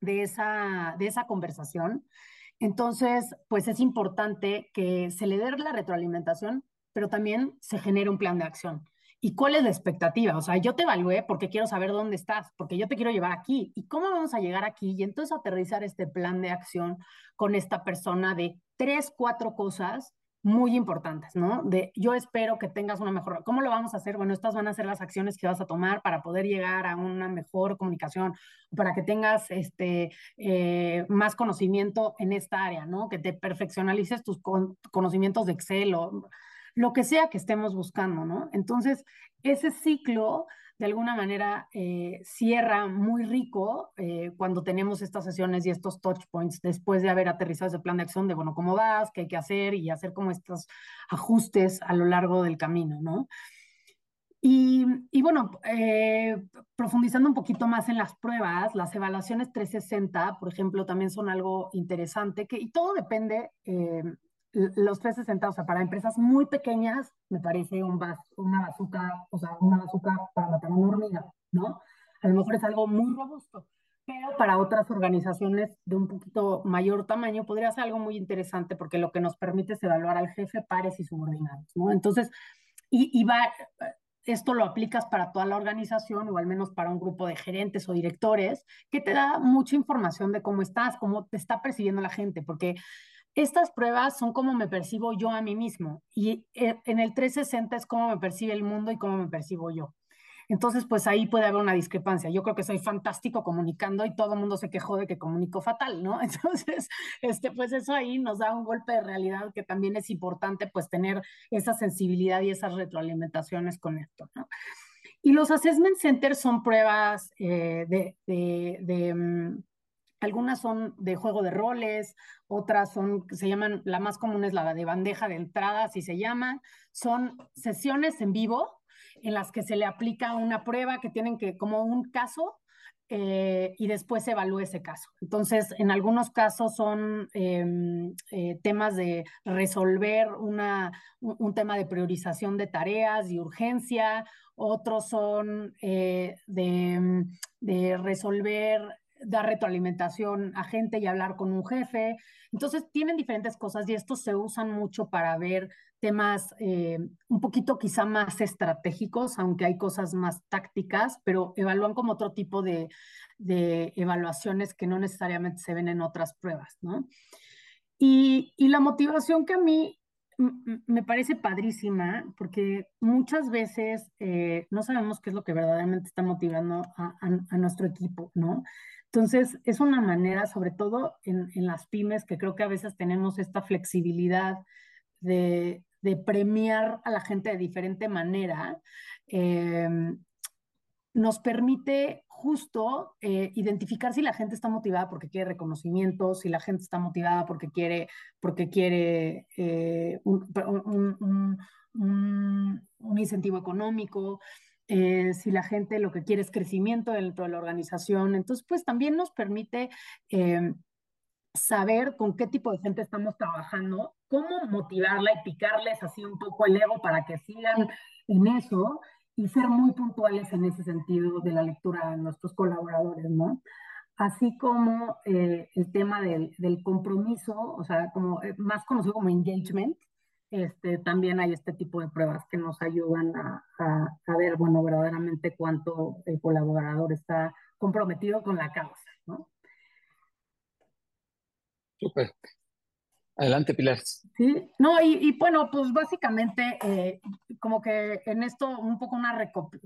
de, esa, de esa conversación. Entonces, pues es importante que se le dé la retroalimentación, pero también se genere un plan de acción. ¿Y cuál es la expectativa? O sea, yo te evalué porque quiero saber dónde estás, porque yo te quiero llevar aquí. ¿Y cómo vamos a llegar aquí? Y entonces aterrizar este plan de acción con esta persona de tres, cuatro cosas muy importantes, ¿no? De yo espero que tengas una mejor. ¿Cómo lo vamos a hacer? Bueno, estas van a ser las acciones que vas a tomar para poder llegar a una mejor comunicación, para que tengas este eh, más conocimiento en esta área, ¿no? Que te perfeccionalices tus con, conocimientos de Excel o lo que sea que estemos buscando, ¿no? Entonces, ese ciclo de alguna manera eh, cierra muy rico eh, cuando tenemos estas sesiones y estos touch points después de haber aterrizado ese plan de acción de, bueno, ¿cómo vas? ¿Qué hay que hacer? Y hacer como estos ajustes a lo largo del camino, ¿no? Y, y bueno, eh, profundizando un poquito más en las pruebas, las evaluaciones 360, por ejemplo, también son algo interesante, que, y todo depende los 360, o sea, para empresas muy pequeñas, me parece un bas, una bazooka, o sea, una bazooka para matar una hormiga, ¿no? A lo mejor es algo muy robusto, pero para otras organizaciones de un poquito mayor tamaño podría ser algo muy interesante porque lo que nos permite es evaluar al jefe, pares y subordinados, ¿no? Entonces, y, y va, esto lo aplicas para toda la organización o al menos para un grupo de gerentes o directores, que te da mucha información de cómo estás, cómo te está percibiendo la gente, porque estas pruebas son cómo me percibo yo a mí mismo y eh, en el 360 es cómo me percibe el mundo y cómo me percibo yo. Entonces, pues ahí puede haber una discrepancia. Yo creo que soy fantástico comunicando y todo el mundo se quejó de que comunico fatal, ¿no? *laughs* Entonces, este, pues eso ahí nos da un golpe de realidad que también es importante, pues tener esa sensibilidad y esas retroalimentaciones con esto, ¿no? Y los assessment centers son pruebas eh, de, de, um, algunas son de juego de roles, otras son, se llaman, la más común es la de bandeja de entrada, así se llama. Son sesiones en vivo en las que se le aplica una prueba que tienen que, como un caso, eh, y después se evalúa ese caso. Entonces, en algunos casos son eh, eh, temas de resolver una, un, un, tema de priorización de tareas y urgencia, otros son de, de resolver dar retroalimentación a gente y hablar con un jefe. Entonces, tienen diferentes cosas y estos se usan mucho para ver temas eh, un poquito quizá más estratégicos, aunque hay cosas más tácticas, pero evalúan como otro tipo de, de evaluaciones que no necesariamente se ven en otras pruebas, ¿no? Y, y la motivación que a mí me parece padrísima porque muchas veces eh, no sabemos qué es lo que verdaderamente está motivando a, nuestro equipo, ¿no? Entonces, es una manera, sobre todo en, las pymes, que creo que a veces tenemos esta flexibilidad de, de premiar a la gente de diferente manera, eh, nos permite justo eh, identificar si la gente está motivada porque quiere reconocimiento, si la gente está motivada porque quiere, porque quiere eh, un, incentivo económico, eh, si la gente lo que quiere es crecimiento dentro de la organización. Entonces, pues también nos permite saber con qué tipo de gente estamos trabajando, cómo motivarla y picarles así un poco el ego para que sigan en eso y ser muy puntuales en ese sentido de la lectura de nuestros colaboradores, ¿no? Así como eh, el tema del, del, compromiso, o sea, como eh, más conocido como engagement, este, también hay este tipo de pruebas que nos ayudan a, a, a, ver, bueno, verdaderamente cuánto el colaborador está comprometido con la causa, ¿no?
Súper. Adelante, Pilar.
Sí, no, y, bueno, pues básicamente, eh, como que en esto un poco una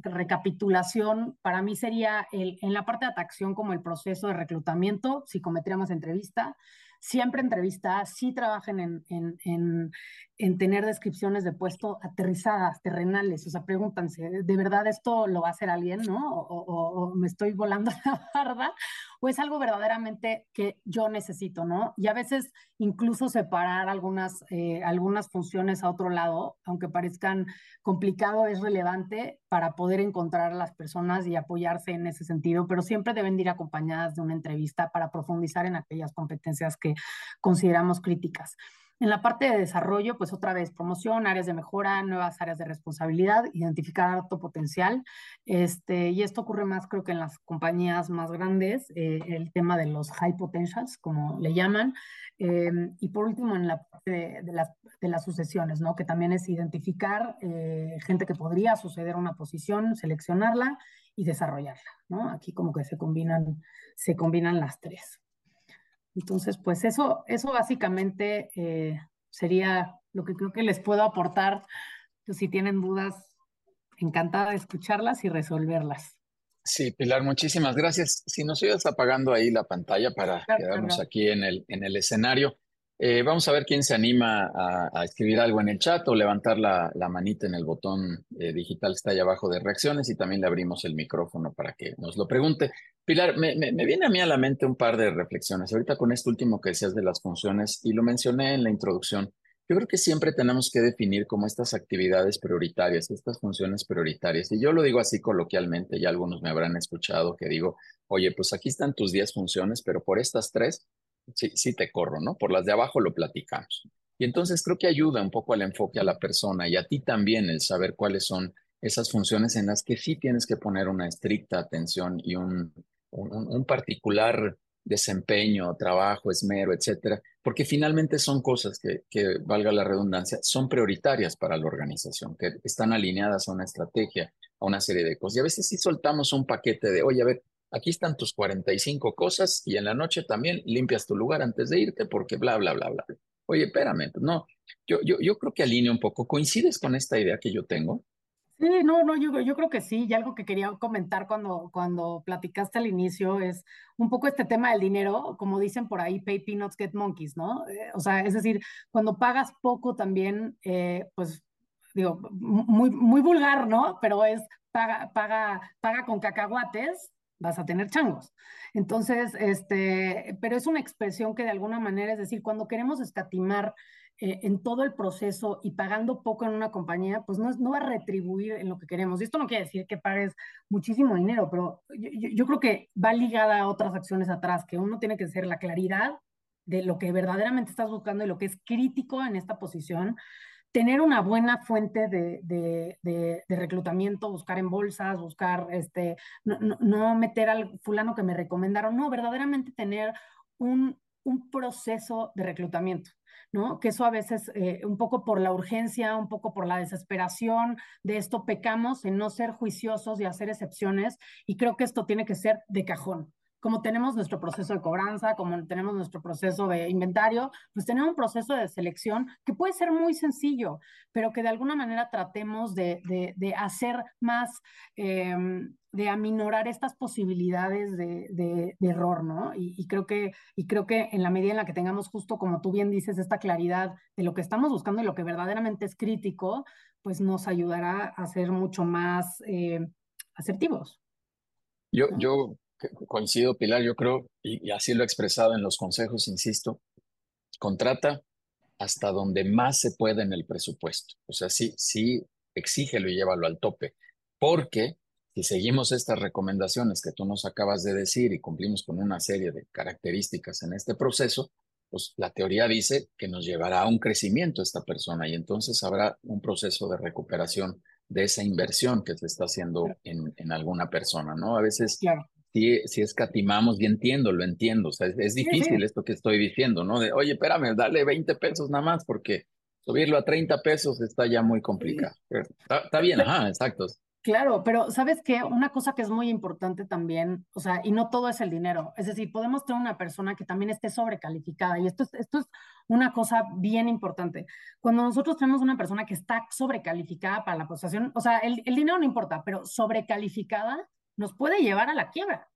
recapitulación, para mí sería el, en la parte de atracción como el proceso de reclutamiento, psicometría más entrevista, siempre entrevista, sí trabajen en, en, en, en, tener descripciones de puesto aterrizadas, terrenales, o sea, pregúntanse, ¿de verdad esto lo va a hacer alguien, no? O, me estoy volando *laughs* la barda, o es algo verdaderamente que yo necesito, ¿no? Y a veces incluso separar algunas, eh, algunas funciones a otro lado, aunque parezcan complicado, es relevante para poder encontrar a las personas y apoyarse en ese sentido, pero siempre deben ir acompañadas de una entrevista para profundizar en aquellas competencias que consideramos críticas. En la parte de desarrollo, pues otra vez, promoción, áreas de mejora, nuevas áreas de responsabilidad, identificar alto potencial. Este, y esto ocurre más, creo que en las compañías más grandes, eh, el tema de los high potentials, como le llaman. Eh, y por último, en la parte de, las, sucesiones, ¿no? Que también es identificar eh, gente que podría suceder una posición, seleccionarla y desarrollarla, ¿no? Aquí como que se combinan, se combinan las tres. Entonces, pues eso, eso básicamente eh, sería lo que creo que les puedo aportar. Pues, si tienen dudas, encantada de escucharlas y resolverlas.
Sí, Pilar, muchísimas gracias. Si nos ibas apagando ahí la pantalla para claro, quedarnos claro. aquí en el, en el escenario. Eh, vamos a ver quién se anima a, escribir algo en el chat o levantar la, manita en el botón eh, digital que está ahí abajo de reacciones y también le abrimos el micrófono para que nos lo pregunte. Pilar, me, me, me, viene a mí a la mente un par de reflexiones. Ahorita con esto último que decías de las funciones y lo mencioné en la introducción, yo creo que siempre tenemos que definir como estas actividades prioritarias, estas funciones prioritarias. Y yo lo digo así coloquialmente, ya algunos me habrán escuchado que digo, oye, pues aquí están tus 10 funciones, pero por estas tres sí, sí te corro, ¿no? Por las de abajo lo platicamos. Y entonces creo que ayuda un poco al enfoque a la persona y a ti también el saber cuáles son esas funciones en las que sí tienes que poner una estricta atención y un, un, particular desempeño, trabajo, esmero, etcétera, porque finalmente son cosas que, que, valga la redundancia, son prioritarias para la organización, que están alineadas a una estrategia, a una serie de cosas. Y a veces sí soltamos un paquete de, oye, a ver, aquí están tus 45 cosas y en la noche también limpias tu lugar antes de irte porque bla, bla, bla, bla. Oye, espérame, no, yo, yo, yo creo que alineo un poco. ¿Coincides con esta idea que yo tengo?
Sí, no, no, yo, yo creo que sí. Y algo que quería comentar cuando, cuando platicaste al inicio es un poco este tema del dinero, como dicen por ahí, pay peanuts, get monkeys, ¿no? Eh, o sea, es decir, cuando pagas poco también, eh, pues, digo, muy, muy vulgar, ¿no? Pero es paga, paga, paga con cacahuates vas a tener changos. Entonces, este, pero es una expresión que de alguna manera, es decir, cuando queremos escatimar eh, en todo el proceso y pagando poco en una compañía, pues no, no, va a retribuir en lo que queremos. Y esto no quiere decir que pagues muchísimo dinero, pero yo, yo, yo creo que va ligada a otras acciones atrás, que uno tiene que ser la claridad de lo que verdaderamente estás buscando y lo que es crítico en esta posición, tener una buena fuente de, de, reclutamiento, buscar en bolsas, buscar, este, no, no, no, meter al fulano que me recomendaron, no, verdaderamente tener un, un proceso de reclutamiento. ¿no? Que eso a veces, eh, un poco por la urgencia, un poco por la desesperación de esto, pecamos en no ser juiciosos y hacer excepciones, y creo que esto tiene que ser de cajón como tenemos nuestro proceso de cobranza, como tenemos nuestro proceso de inventario, pues tenemos un proceso de selección que puede ser muy sencillo, pero que de alguna manera tratemos de, de, de hacer más, eh, de aminorar estas posibilidades de, de error, ¿no? Y, y, creo que, y creo que en la medida en la que tengamos justo, como tú bien dices, esta claridad de lo que estamos buscando y lo que verdaderamente es crítico, pues nos ayudará a ser mucho más eh, asertivos.
Yo, yo coincido, Pilar, yo creo, y, y, así lo he expresado en los consejos, insisto, contrata hasta donde más se puede en el presupuesto. O sea, sí, sí, exígelo y llévalo al tope, porque si seguimos estas recomendaciones que tú nos acabas de decir y cumplimos con una serie de características en este proceso, pues la teoría dice que nos llevará a un crecimiento esta persona y entonces habrá un proceso de recuperación de esa inversión que se está haciendo en, en alguna persona, ¿no? A veces claro si, si escatimamos, y entiendo, lo entiendo, o sea, es, es difícil sí, sí. esto que estoy diciendo, ¿no? De, oye, espérame, dale 20 pesos nada más, porque subirlo a 30 pesos está ya muy complicado. Sí. Está, está, bien, ajá, exacto.
Claro, pero sabes que una cosa que es muy importante también, o sea, y no todo es el dinero, es decir, podemos tener una persona que también esté sobrecalificada y esto es, esto es una cosa bien importante. Cuando nosotros tenemos una persona que está sobrecalificada para la posición, o sea, el, el dinero no importa, pero sobrecalificada, nos puede llevar a la quiebra.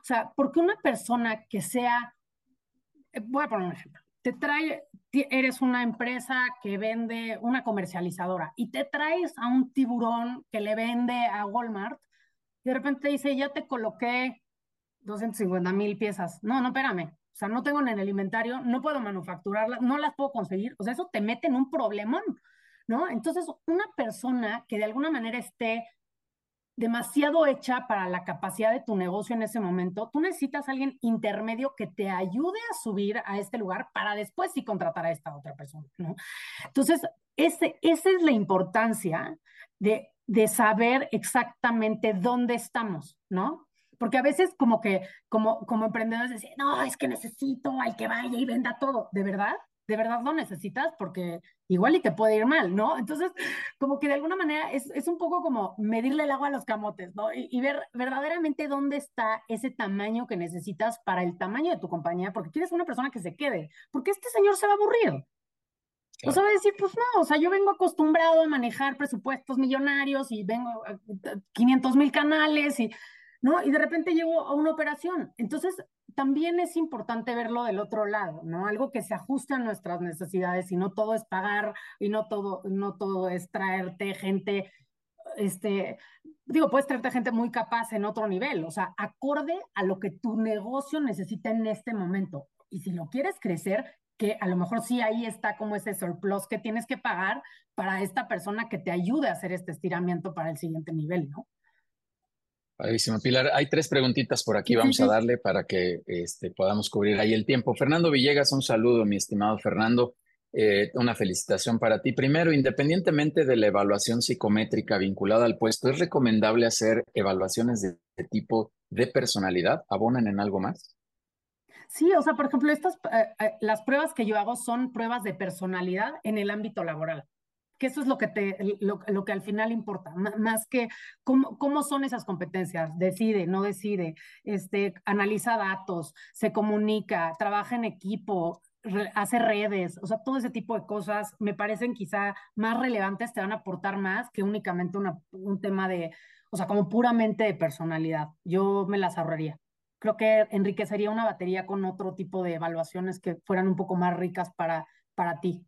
O sea, porque una persona que sea eh, voy a poner un ejemplo. Te trae, eres una empresa que vende una comercializadora y te traes a un tiburón que le vende a Walmart y de repente dice, ya te coloqué 250 mil piezas. No, no, espérame. O sea, no tengo en el inventario, no puedo manufacturarlas, no las puedo conseguir. O sea, eso te mete en un problemón, ¿no? Entonces, una persona que de alguna manera esté demasiado hecha para la capacidad de tu negocio en ese momento, tú necesitas a alguien intermedio que te ayude a subir a este lugar para después sí contratar a esta otra persona, ¿no? Entonces, ese, esa es la importancia de, de saber exactamente dónde estamos, ¿no? Porque a veces como que, como, como emprendedores decían, no, es que necesito al que vaya y venda todo, ¿de verdad? de verdad lo necesitas porque igual y te puede ir mal, ¿no? Entonces, como que de alguna manera es, es un poco como medirle el agua a los camotes, ¿no? Y, ver verdaderamente dónde está ese tamaño que necesitas para el tamaño de tu compañía, porque quieres una persona que se quede, porque este señor se va a aburrir. O sea, va a decir, pues no, o sea, yo vengo acostumbrado a manejar presupuestos millonarios y vengo a 500 mil canales y, ¿no? Y de repente llego a una operación. Entonces, también es importante verlo del otro lado, ¿no? Algo que se ajuste a nuestras necesidades y no todo es pagar y no todo, no todo es traerte gente, este, digo, puedes traerte gente muy capaz en otro nivel, o sea, acorde a lo que tu negocio necesita en este momento. Y si lo quieres crecer, que a lo mejor sí ahí está como ese surplus que tienes que pagar para esta persona que te ayude a hacer este estiramiento para el siguiente nivel, ¿no?
Padrísimo, Pilar. Hay tres preguntitas por aquí, vamos a darle para que este, podamos cubrir ahí el tiempo. Fernando Villegas, un saludo, mi estimado Fernando. Eh, una felicitación para ti. Primero, independientemente de la evaluación psicométrica vinculada al puesto, ¿es recomendable hacer evaluaciones de, de tipo de personalidad? ¿Abonan en algo más?
Sí, o sea, por ejemplo, estas, eh, eh, las pruebas que yo hago son pruebas de personalidad en el ámbito laboral que eso es lo que, te, lo, lo que al final importa, más que cómo, cómo, son esas competencias, decide, no decide, este, analiza datos, se comunica, trabaja en equipo, hace redes, o sea, todo ese tipo de cosas me parecen quizá más relevantes, te van a aportar más que únicamente una, un tema de, o sea, como puramente de personalidad. Yo me las ahorraría. Creo que enriquecería una batería con otro tipo de evaluaciones que fueran un poco más ricas para, para ti.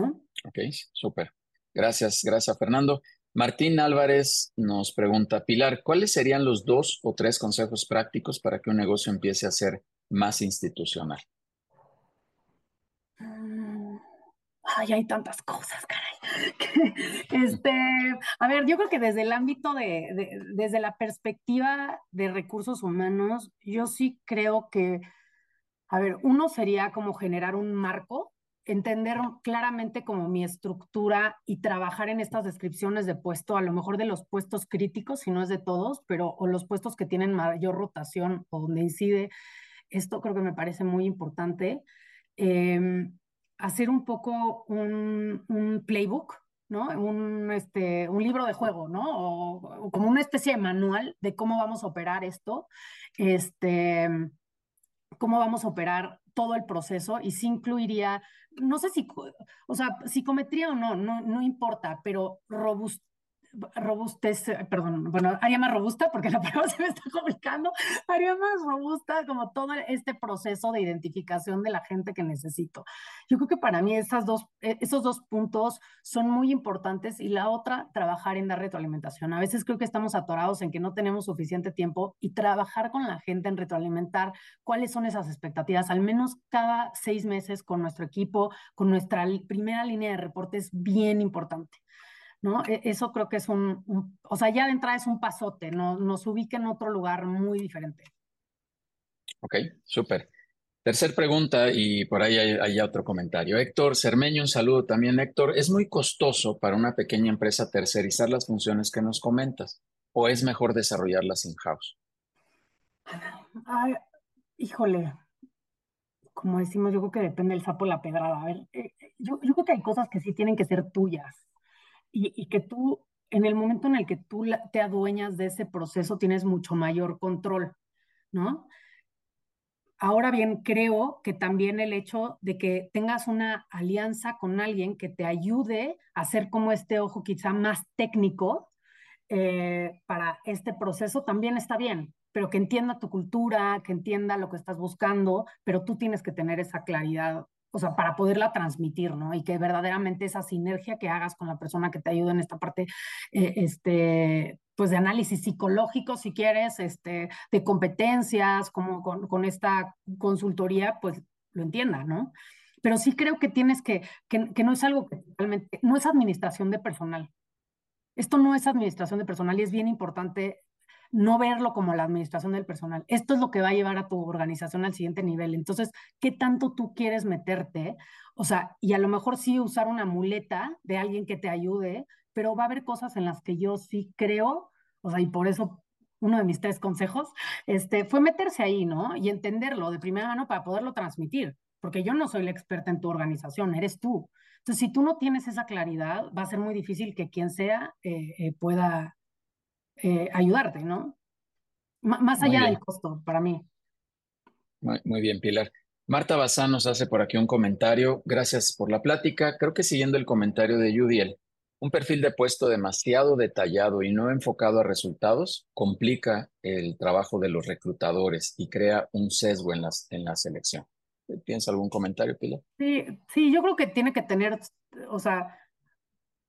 ¿No?
Ok, súper. Gracias, gracias Fernando. Martín Álvarez nos pregunta, Pilar, ¿cuáles serían los dos o tres consejos prácticos para que un negocio empiece a ser más institucional?
Mm, ay, hay tantas cosas, caray. *laughs* Este, a ver, yo creo que desde el ámbito de, desde la perspectiva de recursos humanos, yo sí creo que, a ver, uno sería como generar un marco entender claramente como mi estructura y trabajar en estas descripciones de puesto, a lo mejor de los puestos críticos, si no es de todos, pero o los puestos que tienen mayor rotación o donde incide, esto creo que me parece muy importante. Em, hacer un poco un, playbook, ¿no? Un, este, un libro de juego, ¿no? O, como una especie de manual de cómo vamos a operar esto, este, cómo vamos a operar todo el proceso y sí incluiría, no sé si, o sea, psicometría o no, no, no importa, pero robust, robustez, perdón, bueno, haría más robusta porque la *laughs* palabra se me está complicando, haría más robusta como todo este proceso de identificación de la gente que necesito. Yo creo que para mí esas dos, e, esos dos puntos son muy importantes y la otra, trabajar en dar retroalimentación. A veces creo que estamos atorados en que no tenemos suficiente tiempo y trabajar con la gente en retroalimentar cuáles son esas expectativas, al menos cada seis meses con nuestro equipo, con nuestra primera línea de reporte es bien importante. ¿No? E, eso creo que es un, o sea, ya de entrada es un pasote, ¿no? nos ubica en otro lugar muy diferente.
Ok, súper. Tercer pregunta y por ahí hay, hay, otro comentario. Héctor Cermeño, un saludo también. Héctor, ¿es muy costoso para una pequeña empresa tercerizar las funciones que nos comentas o es mejor desarrollarlas in-house?
Híjole, como decimos, yo creo que depende del sapo la pedrada. A ver, eh, yo, yo creo que hay cosas que sí tienen que ser tuyas y, que tú, en el momento en el que tú te adueñas de ese proceso, tienes mucho mayor control, ¿no? Ahora bien, creo que también el hecho de que tengas una alianza con alguien que te ayude a hacer como este ojo quizá más técnico eh, para este proceso también está bien, pero que entienda tu cultura, que entienda lo que estás buscando, pero tú tienes que tener esa claridad o sea, para poderla transmitir, ¿no? Y que verdaderamente esa sinergia que hagas con la persona que te ayuda en esta parte, eh, este, pues de análisis psicológico, si quieres, este, de competencias, como con, esta consultoría, pues lo entienda, ¿no? Pero sí creo que tienes que, que, que no es algo que realmente, no es administración de personal. Esto no es administración de personal y es bien importante no verlo como la administración del personal. Esto es lo que va a llevar a tu organización al siguiente nivel. Entonces, ¿qué tanto tú quieres meterte? O sea, y a lo mejor sí usar una muleta de alguien que te ayude, pero va a haber cosas en las que yo sí creo, o sea, y por eso uno de mis tres consejos, este, fue meterse ahí, ¿no? Y entenderlo de primera mano para poderlo transmitir, porque yo no soy la experta en tu organización, eres tú. Entonces, si tú no tienes esa claridad, va a ser muy difícil que quien sea eh, eh, pueda, eh, ayudarte, ¿no? más allá del costo, para mí.
Muy, bien, Pilar. Marta Bazán nos hace por aquí un comentario. Gracias por la plática. Creo que siguiendo el comentario de Judiel, un perfil de puesto demasiado detallado y no enfocado a resultados complica el trabajo de los reclutadores y crea un sesgo en, las, en la selección. ¿Tienes algún comentario, Pilar?
Sí, sí, yo creo que tiene que tener, o sea,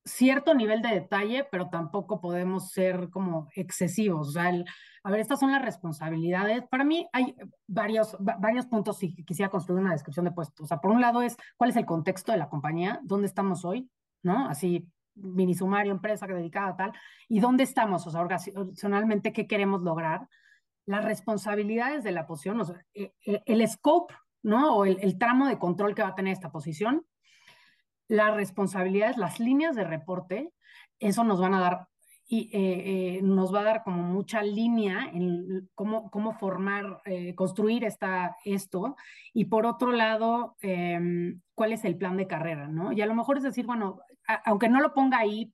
cierto nivel de detalle, pero tampoco podemos ser como excesivos. O sea, a ver, estas son las responsabilidades. Para mí hay varios, varios puntos si quisiera construir una descripción de puesto. O sea, por un lado es cuál es el contexto de la compañía, dónde estamos hoy, ¿no? Así, mini sumario, empresa dedicada a tal, y dónde estamos, o sea, organizacionalmente, qué queremos lograr. Las responsabilidades de la posición, o sea, e, e, el scope, ¿no? O el, el tramo de control que va a tener esta posición, las responsabilidades, las líneas de reporte, eso nos van a dar y eh, eh, nos va a dar como mucha línea en cómo, cómo formar, eh, construir esta, esto. Y por otro lado, em, cuál es el plan de carrera, ¿no? Y a lo mejor es decir, bueno, aunque no lo ponga ahí,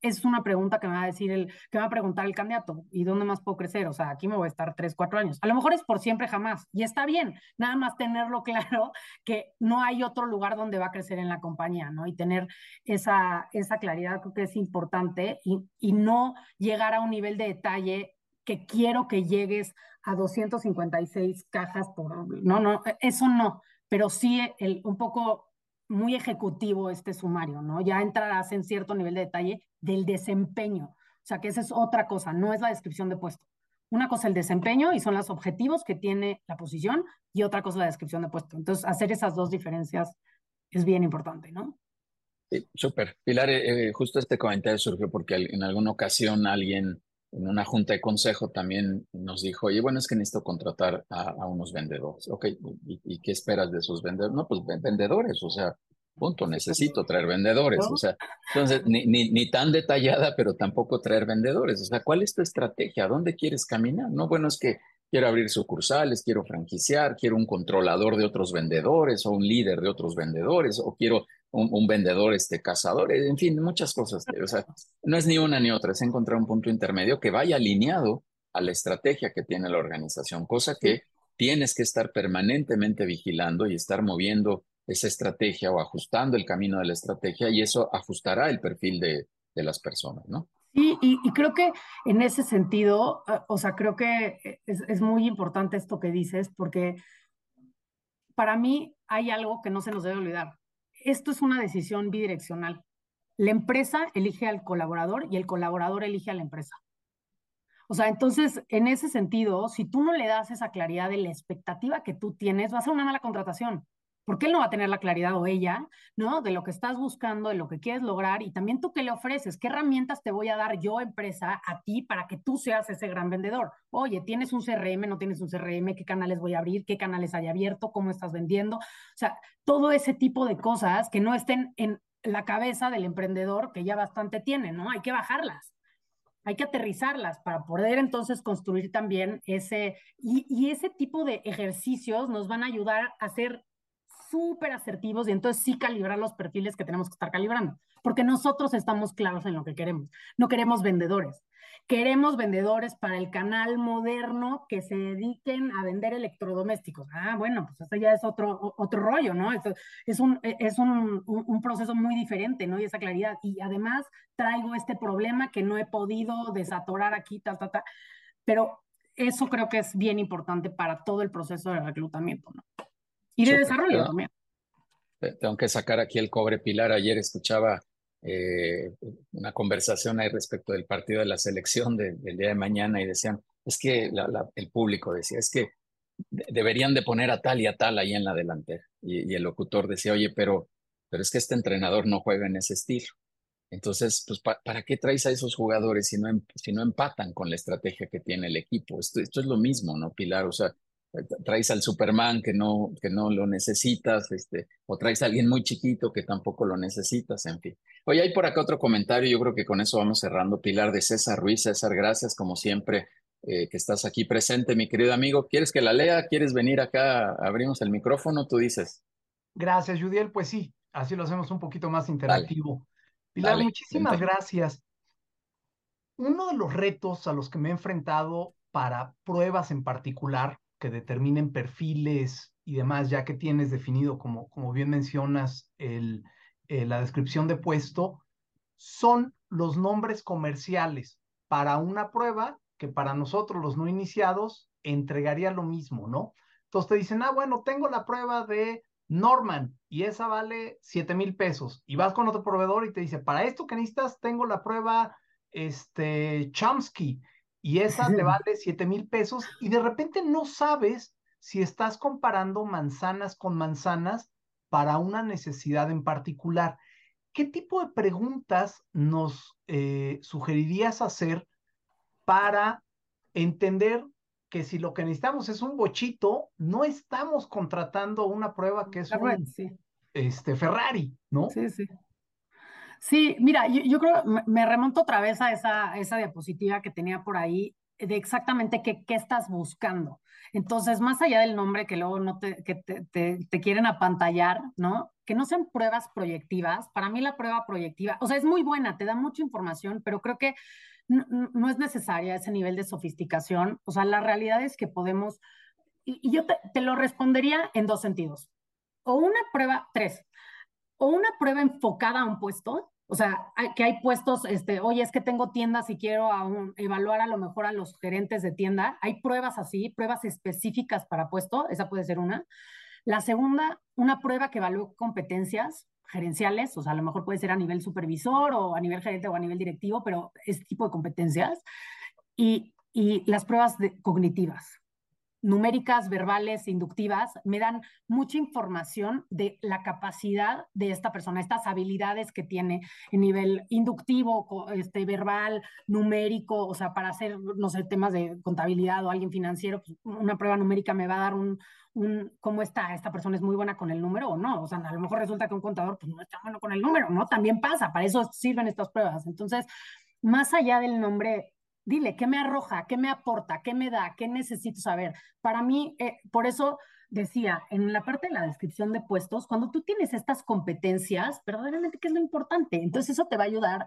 es una pregunta que me va a decir el, que va a preguntar el candidato, ¿y dónde más puedo crecer? O sea, aquí me voy a estar tres, cuatro años. A lo mejor es por siempre jamás, y está bien, nada más tenerlo *laughs* claro que no hay otro lugar donde va a crecer en la compañía, ¿no? Y tener esa, esa claridad creo que es importante y, y no llegar a un nivel de detalle que quiero que llegues a 256 cajas por, no, no, eso no, pero sí el, un poco muy ejecutivo este sumario, ¿no? Ya entrarás en cierto nivel de detalle del desempeño. O sea, que esa es otra cosa, no es la descripción de puesto. Una cosa el desempeño y son los objetivos que tiene la posición y otra cosa la descripción de puesto. Entonces, hacer esas dos diferencias es bien importante, ¿no?
Sí, súper. Pilar, eh, eh, justo este comentario surgió porque en alguna ocasión alguien en una junta de consejo también nos dijo, oye, bueno, es que necesito contratar a, unos vendedores. Ok, ¿y, qué esperas de esos vendedores? No, pues vendedores, o sea, punto, necesito traer vendedores. O sea, entonces, ni, ni, ni, tan detallada, pero tampoco traer vendedores. O sea, ¿cuál es tu estrategia? ¿A dónde quieres caminar? No, bueno, es que quiero abrir sucursales, quiero franquiciar, quiero un controlador de otros vendedores o un líder de otros vendedores, o quiero un, vendedor este, cazador, en fin, muchas cosas. O sea, no es ni una ni otra, es encontrar un punto intermedio que vaya alineado a la estrategia que tiene la organización, cosa que tienes que estar permanentemente vigilando y estar moviendo esa estrategia o ajustando el camino de la estrategia y eso ajustará el perfil de, de las personas, ¿no?
Sí, y, y, creo que en ese sentido, ah, o sea, creo que es, es muy importante esto que dices porque para mí hay algo que no se nos debe olvidar esto es una decisión bidireccional. La empresa elige al colaborador y el colaborador elige a la empresa. O sea, entonces, en ese sentido, si tú no le das esa claridad de la expectativa que tú tienes, va a ser una mala contratación porque él no va a tener la claridad o ella, ¿no? De lo que estás buscando, de lo que quieres lograr y también tú qué le ofreces, qué herramientas te voy a dar yo, empresa, a ti para que tú seas ese gran vendedor. Oye, ¿tienes un CRM? ¿No tienes un CRM? ¿Qué canales voy a abrir? ¿Qué canales hay abierto? ¿Cómo estás vendiendo? O sea, todo ese tipo de cosas que no estén en la cabeza del emprendedor que ya bastante tiene, ¿no? Hay que bajarlas hay que aterrizarlas para poder entonces construir también ese, y, y, ese tipo de ejercicios nos van a ayudar a ser súper asertivos y entonces sí calibrar los perfiles que tenemos que estar calibrando, porque nosotros estamos claros en lo que queremos. No queremos vendedores. Queremos vendedores para el canal moderno que se dediquen a vender electrodomésticos. Ah, bueno, pues eso ya es otro, otro rollo, ¿no? es, un, es un, un, proceso muy diferente, ¿no? Y esa claridad. Y además traigo este problema que no he podido desatorar aquí, ta, ta, ta. Pero eso creo que es bien importante para todo el proceso de reclutamiento, ¿no? Y de desarrollo también.
Tengo que sacar aquí el cobre pilar. Ayer escuchaba eh, una conversación ahí respecto del partido de la selección del día de mañana y decían, es que el público decía, es que deberían de poner a tal y a tal ahí en la delantera. Y, el locutor decía, oye, pero, pero es que este entrenador no juega en ese estilo. Entonces, pues, ¿para qué traes a esos jugadores si no, em, si no empatan con la estrategia que tiene el equipo? Esto, esto es lo mismo, ¿no, Pilar? O sea, traes al Superman que no, que no lo necesitas, este, o traes a alguien muy chiquito que tampoco lo necesitas, en fin. Oye, hay por acá otro comentario, yo creo que con eso vamos cerrando. Pilar de César Ruiz, César, gracias como siempre eh, que estás aquí presente, mi querido amigo. ¿Quieres que la lea? ¿Quieres venir acá? Abrimos el micrófono, tú dices.
Gracias, Judiel. Pues sí, así lo hacemos un poquito más interactivo. Pilar, muchísimas gracias. Uno de los retos a los que me he enfrentado para pruebas en particular que determinen perfiles y demás, ya que tienes definido, como, como bien mencionas, el, eh, la descripción de puesto, son los nombres comerciales para una prueba que para nosotros los no iniciados entregaría lo mismo, ¿no? Entonces te dicen, ah, bueno, tengo la prueba de Norman y esa vale 7 mil pesos. Y vas con otro proveedor y te dice, para esto que necesitas, tengo la prueba este, Chomsky y esa te *laughs* vale 7 mil pesos y de repente no sabes si estás comparando manzanas con manzanas para una necesidad en particular. ¿Qué tipo de preguntas nos eh, sugerirías hacer para entender que si lo que necesitamos es un bochito, no estamos contratando una prueba que es un este, Ferrari, ¿no?
Sí, sí. Sí, mira, yo, creo, me remonto otra vez a esa, esa diapositiva que tenía por ahí de exactamente qué, qué estás buscando. Entonces, más allá del nombre que luego no te, que te, te, quieren apantallar, ¿no? Que no sean pruebas proyectivas. Para mí la prueba proyectiva, o sea, es muy buena, te da mucha información, pero creo que no, no es necesaria ese nivel de sofisticación. O sea, la realidad es que podemos, y, yo te, te lo respondería en dos sentidos. O una prueba, tres, o una prueba enfocada a un puesto, o sea, que hay puestos, este, oye, es que tengo tiendas y quiero evaluar a lo mejor a los gerentes de tienda. Hay pruebas así, pruebas específicas para puesto, esa puede ser una. La segunda, una prueba que evalúe competencias gerenciales, o sea, a lo mejor puede ser a nivel supervisor o a nivel gerente o a nivel directivo, pero ese tipo de competencias. Y, y las pruebas de, cognitivas, numéricas, verbales, inductivas, me dan mucha información de la capacidad de esta persona, estas habilidades que tiene en nivel inductivo, este, verbal, numérico, o sea, para hacer, no sé, temas de contabilidad o alguien financiero, pues, una prueba numérica me va a dar un, un, cómo está, esta persona es muy buena con el número o no, o sea, a lo mejor resulta que un contador pues, no está bueno con el número, ¿no? También pasa, para eso sirven estas pruebas. Entonces, más allá del nombre dile, ¿qué me arroja? ¿Qué me aporta? ¿Qué me da? ¿Qué necesito saber? Para mí, eh, por eso decía, en la parte de la descripción de puestos, cuando tú tienes estas competencias, verdaderamente, ¿qué es lo importante? Entonces eso te va a ayudar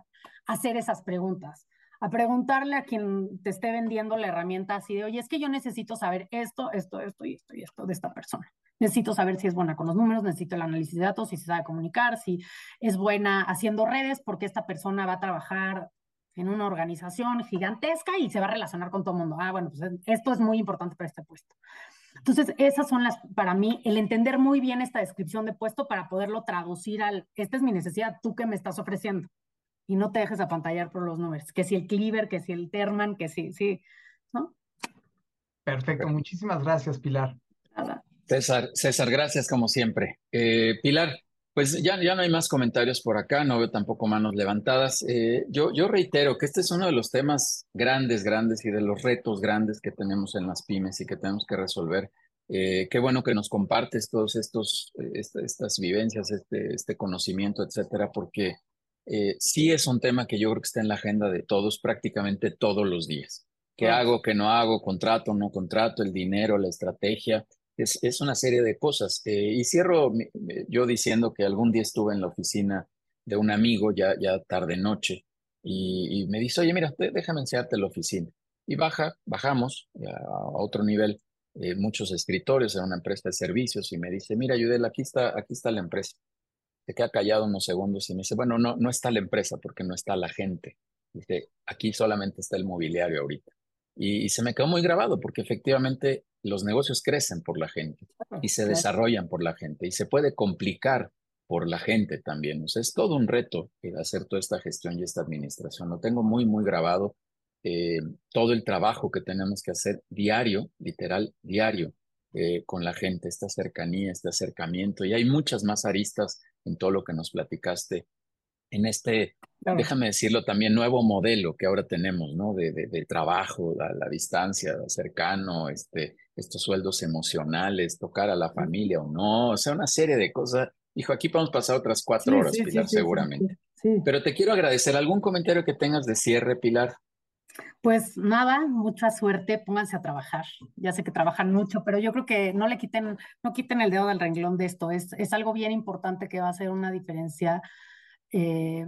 a hacer esas preguntas, a preguntarle a quien te esté vendiendo la herramienta así de, oye, es que yo necesito saber esto, esto, esto y esto y esto de esta persona. Necesito saber si es buena con los números, necesito el análisis de datos, si se sabe comunicar, si es buena haciendo redes, porque esta persona va a trabajar en una organización gigantesca y se va a relacionar con todo el mundo. Ah, bueno, pues esto es muy importante para este puesto. Entonces, esas son las, para mí, el entender muy bien esta descripción de puesto para poderlo traducir al, esta es mi necesidad, tú que me estás ofreciendo. Y no te dejes apantallar por los números, que si el Cleaver, que si el Terman, que si, sí, ¿no?
Perfecto, muchísimas gracias, Pilar.
César, César, gracias como siempre. Eh, Pilar, pues ya, ya no hay más comentarios por acá, no veo tampoco manos levantadas. Eh, yo, yo reitero que este es uno de los temas grandes, grandes y de los retos grandes que tenemos en las pymes y que tenemos que resolver. Eh, qué bueno que nos compartes todos estos, eh, estas vivencias, este, este conocimiento, etcétera, porque sí es un tema que yo creo que está en la agenda de todos prácticamente todos los días. ¿Qué hago, qué no hago? ¿Contrato, no contrato? ¿El dinero, la estrategia? Es, una serie de cosas. Eh, y cierro yo diciendo que algún día estuve en la oficina de un amigo, ya, ya tarde noche, y, me dice, oye, mira, déjame enseñarte la oficina. Y baja, bajamos a, otro nivel, eh, muchos escritorios en una empresa de servicios, y me dice, mira, Yudel, aquí está, aquí está la empresa. Se queda callado unos segundos y me dice, bueno, no, no está la empresa porque no está la gente. Dice, aquí solamente está el mobiliario ahorita. Y, se me quedó muy grabado porque efectivamente los negocios crecen por la gente y se desarrollan por la gente y se puede complicar por la gente también. O sea, es todo un reto hacer toda esta gestión y esta administración. Lo tengo muy, muy grabado. Eh, todo el trabajo que tenemos que hacer diario, literal, diario, eh, con la gente, esta cercanía, este acercamiento. Y hay muchas más aristas en todo lo que nos platicaste en este, déjame decirlo también, nuevo modelo que ahora tenemos, ¿no? De, de, trabajo, a la distancia, cercano, este, estos sueldos emocionales, tocar a la familia o no, o sea, una serie de cosas. Hijo, aquí podemos pasar otras cuatro horas, Pilar, seguramente. Pero te quiero agradecer. ¿Algún comentario que tengas de cierre, Pilar?
Pues nada, mucha suerte, pónganse a trabajar. Ya sé que trabajan mucho, pero yo creo que no le quiten, no quiten el dedo del renglón de esto. Es, es algo bien importante que va a hacer una diferencia eh,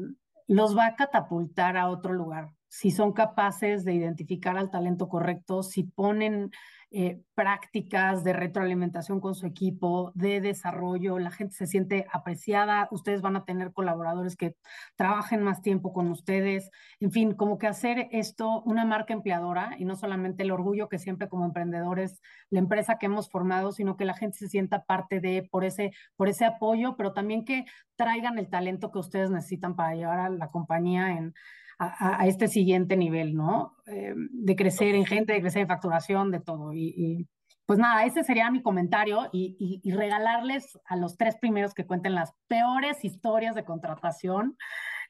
los va a catapultar a otro lugar. Si son capaces de identificar al talento correcto, si ponen eh, prácticas de retroalimentación con su equipo, de desarrollo, la gente se siente apreciada, ustedes van a tener colaboradores que trabajen más tiempo con ustedes, en fin, como que hacer esto una marca empleadora y no solamente el orgullo que siempre como emprendedores, la empresa que hemos formado, sino que la gente se sienta parte de por ese, por ese apoyo, pero también que traigan el talento que ustedes necesitan para llevar a la compañía en a, este siguiente nivel, ¿no? Eh, de crecer en gente, de crecer en facturación, de todo. Y, pues nada, ese sería mi comentario y, regalarles a los tres primeros que cuenten las peores historias de contratación.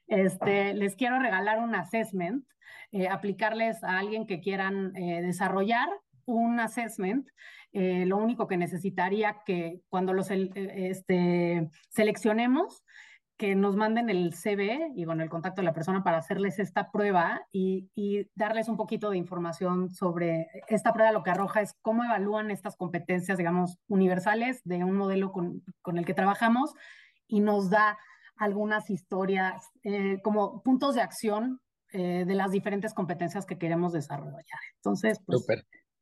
Este, les quiero regalar un assessment, eh, aplicarles a alguien que quieran eh, desarrollar un assessment. lo único que necesitaría que cuando los este, seleccionemos, que nos manden el CV y bueno, el contacto de la persona para hacerles esta prueba y, darles un poquito de información sobre esta prueba. Lo que arroja es cómo evalúan estas competencias, digamos, universales de un modelo con, el que trabajamos y nos da algunas historias eh, como puntos de acción eh, de las diferentes competencias que queremos desarrollar. Entonces, pues...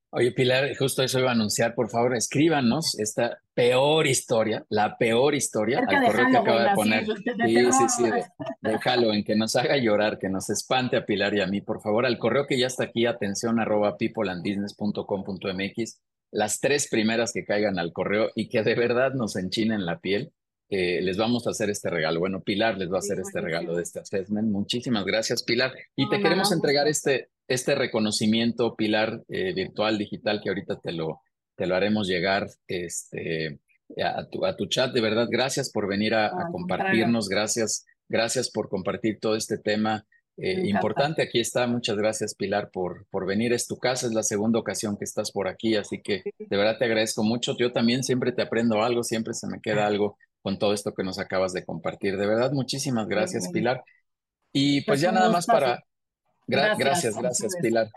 Oye, Pilar, justo eso iba a anunciar, por favor, escríbanos esta peor historia, la peor historia, al correo que acaba de poner. sí, sí, sí, *laughs* déjalo en que nos haga llorar, que nos espante a Pilar y a mí, por favor, al correo que ya está aquí, atención arroba peopleandbusiness.com.mx, las tres primeras que caigan al correo y que de verdad nos enchinen la piel, eh, les vamos a hacer este regalo. Bueno, Pilar les va a hacer este regalo de este assessment. Muchísimas gracias, Pilar. Y te queremos entregar este, este reconocimiento, Pilar, eh, virtual, digital, que ahorita te lo, te lo haremos llegar este, a, tu, a tu chat. De verdad, gracias por venir a, compartirnos. Gracias, gracias por compartir todo este tema. Eh, importante, aquí está. Muchas gracias, Pilar, por, por venir. Es tu casa, es la segunda ocasión que estás por aquí, así que de verdad te agradezco mucho. Yo también siempre te aprendo algo, siempre se me queda *laughs* algo con todo esto que nos acabas de compartir. De verdad, muchísimas gracias, Pilar. Y pues ya nada más para... gracias, gracias, Pilar.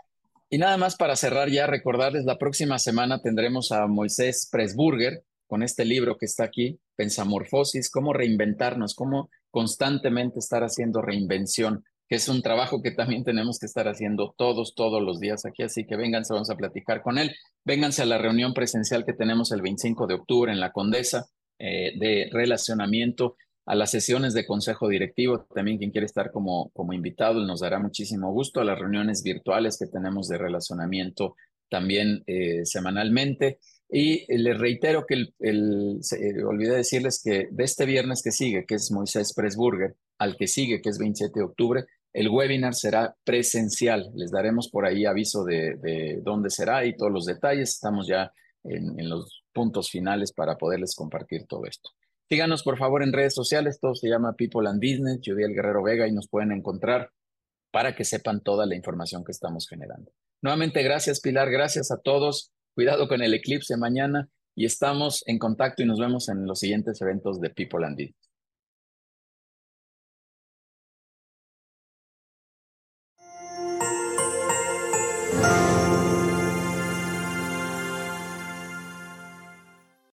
Y nada más para cerrar ya, recordarles, la próxima semana tendremos a Moisés Presburger con este libro que está aquí, Pensamorfosis, cómo reinventarnos, cómo constantemente estar haciendo reinvención, que es un trabajo que también tenemos que estar haciendo todos, todos los días aquí. Así que vénganse, vamos a platicar con él. Vénganse a la reunión presencial que tenemos el 25 de octubre en la Condesa. Eh, de relacionamiento, a las sesiones de consejo directivo, también quien quiere estar como, como invitado, nos dará muchísimo gusto, a las reuniones virtuales que tenemos de relacionamiento también eh, semanalmente. Y les reitero que el, el eh, olvidé decirles que de este viernes que sigue, que es Moisés Presburger, al que sigue, que es 27 de octubre, el webinar será presencial. Les daremos por ahí aviso de, de dónde será y todos los detalles. Estamos ya en los puntos finales para poderles compartir todo esto. Síganos por favor en redes sociales, todo se llama People and Business, Judiel Guerrero Vega y nos pueden encontrar para que sepan toda la información que estamos generando. Nuevamente, gracias Pilar, gracias a todos. Cuidado con el eclipse mañana y estamos en contacto y nos vemos en los siguientes eventos de People and Business.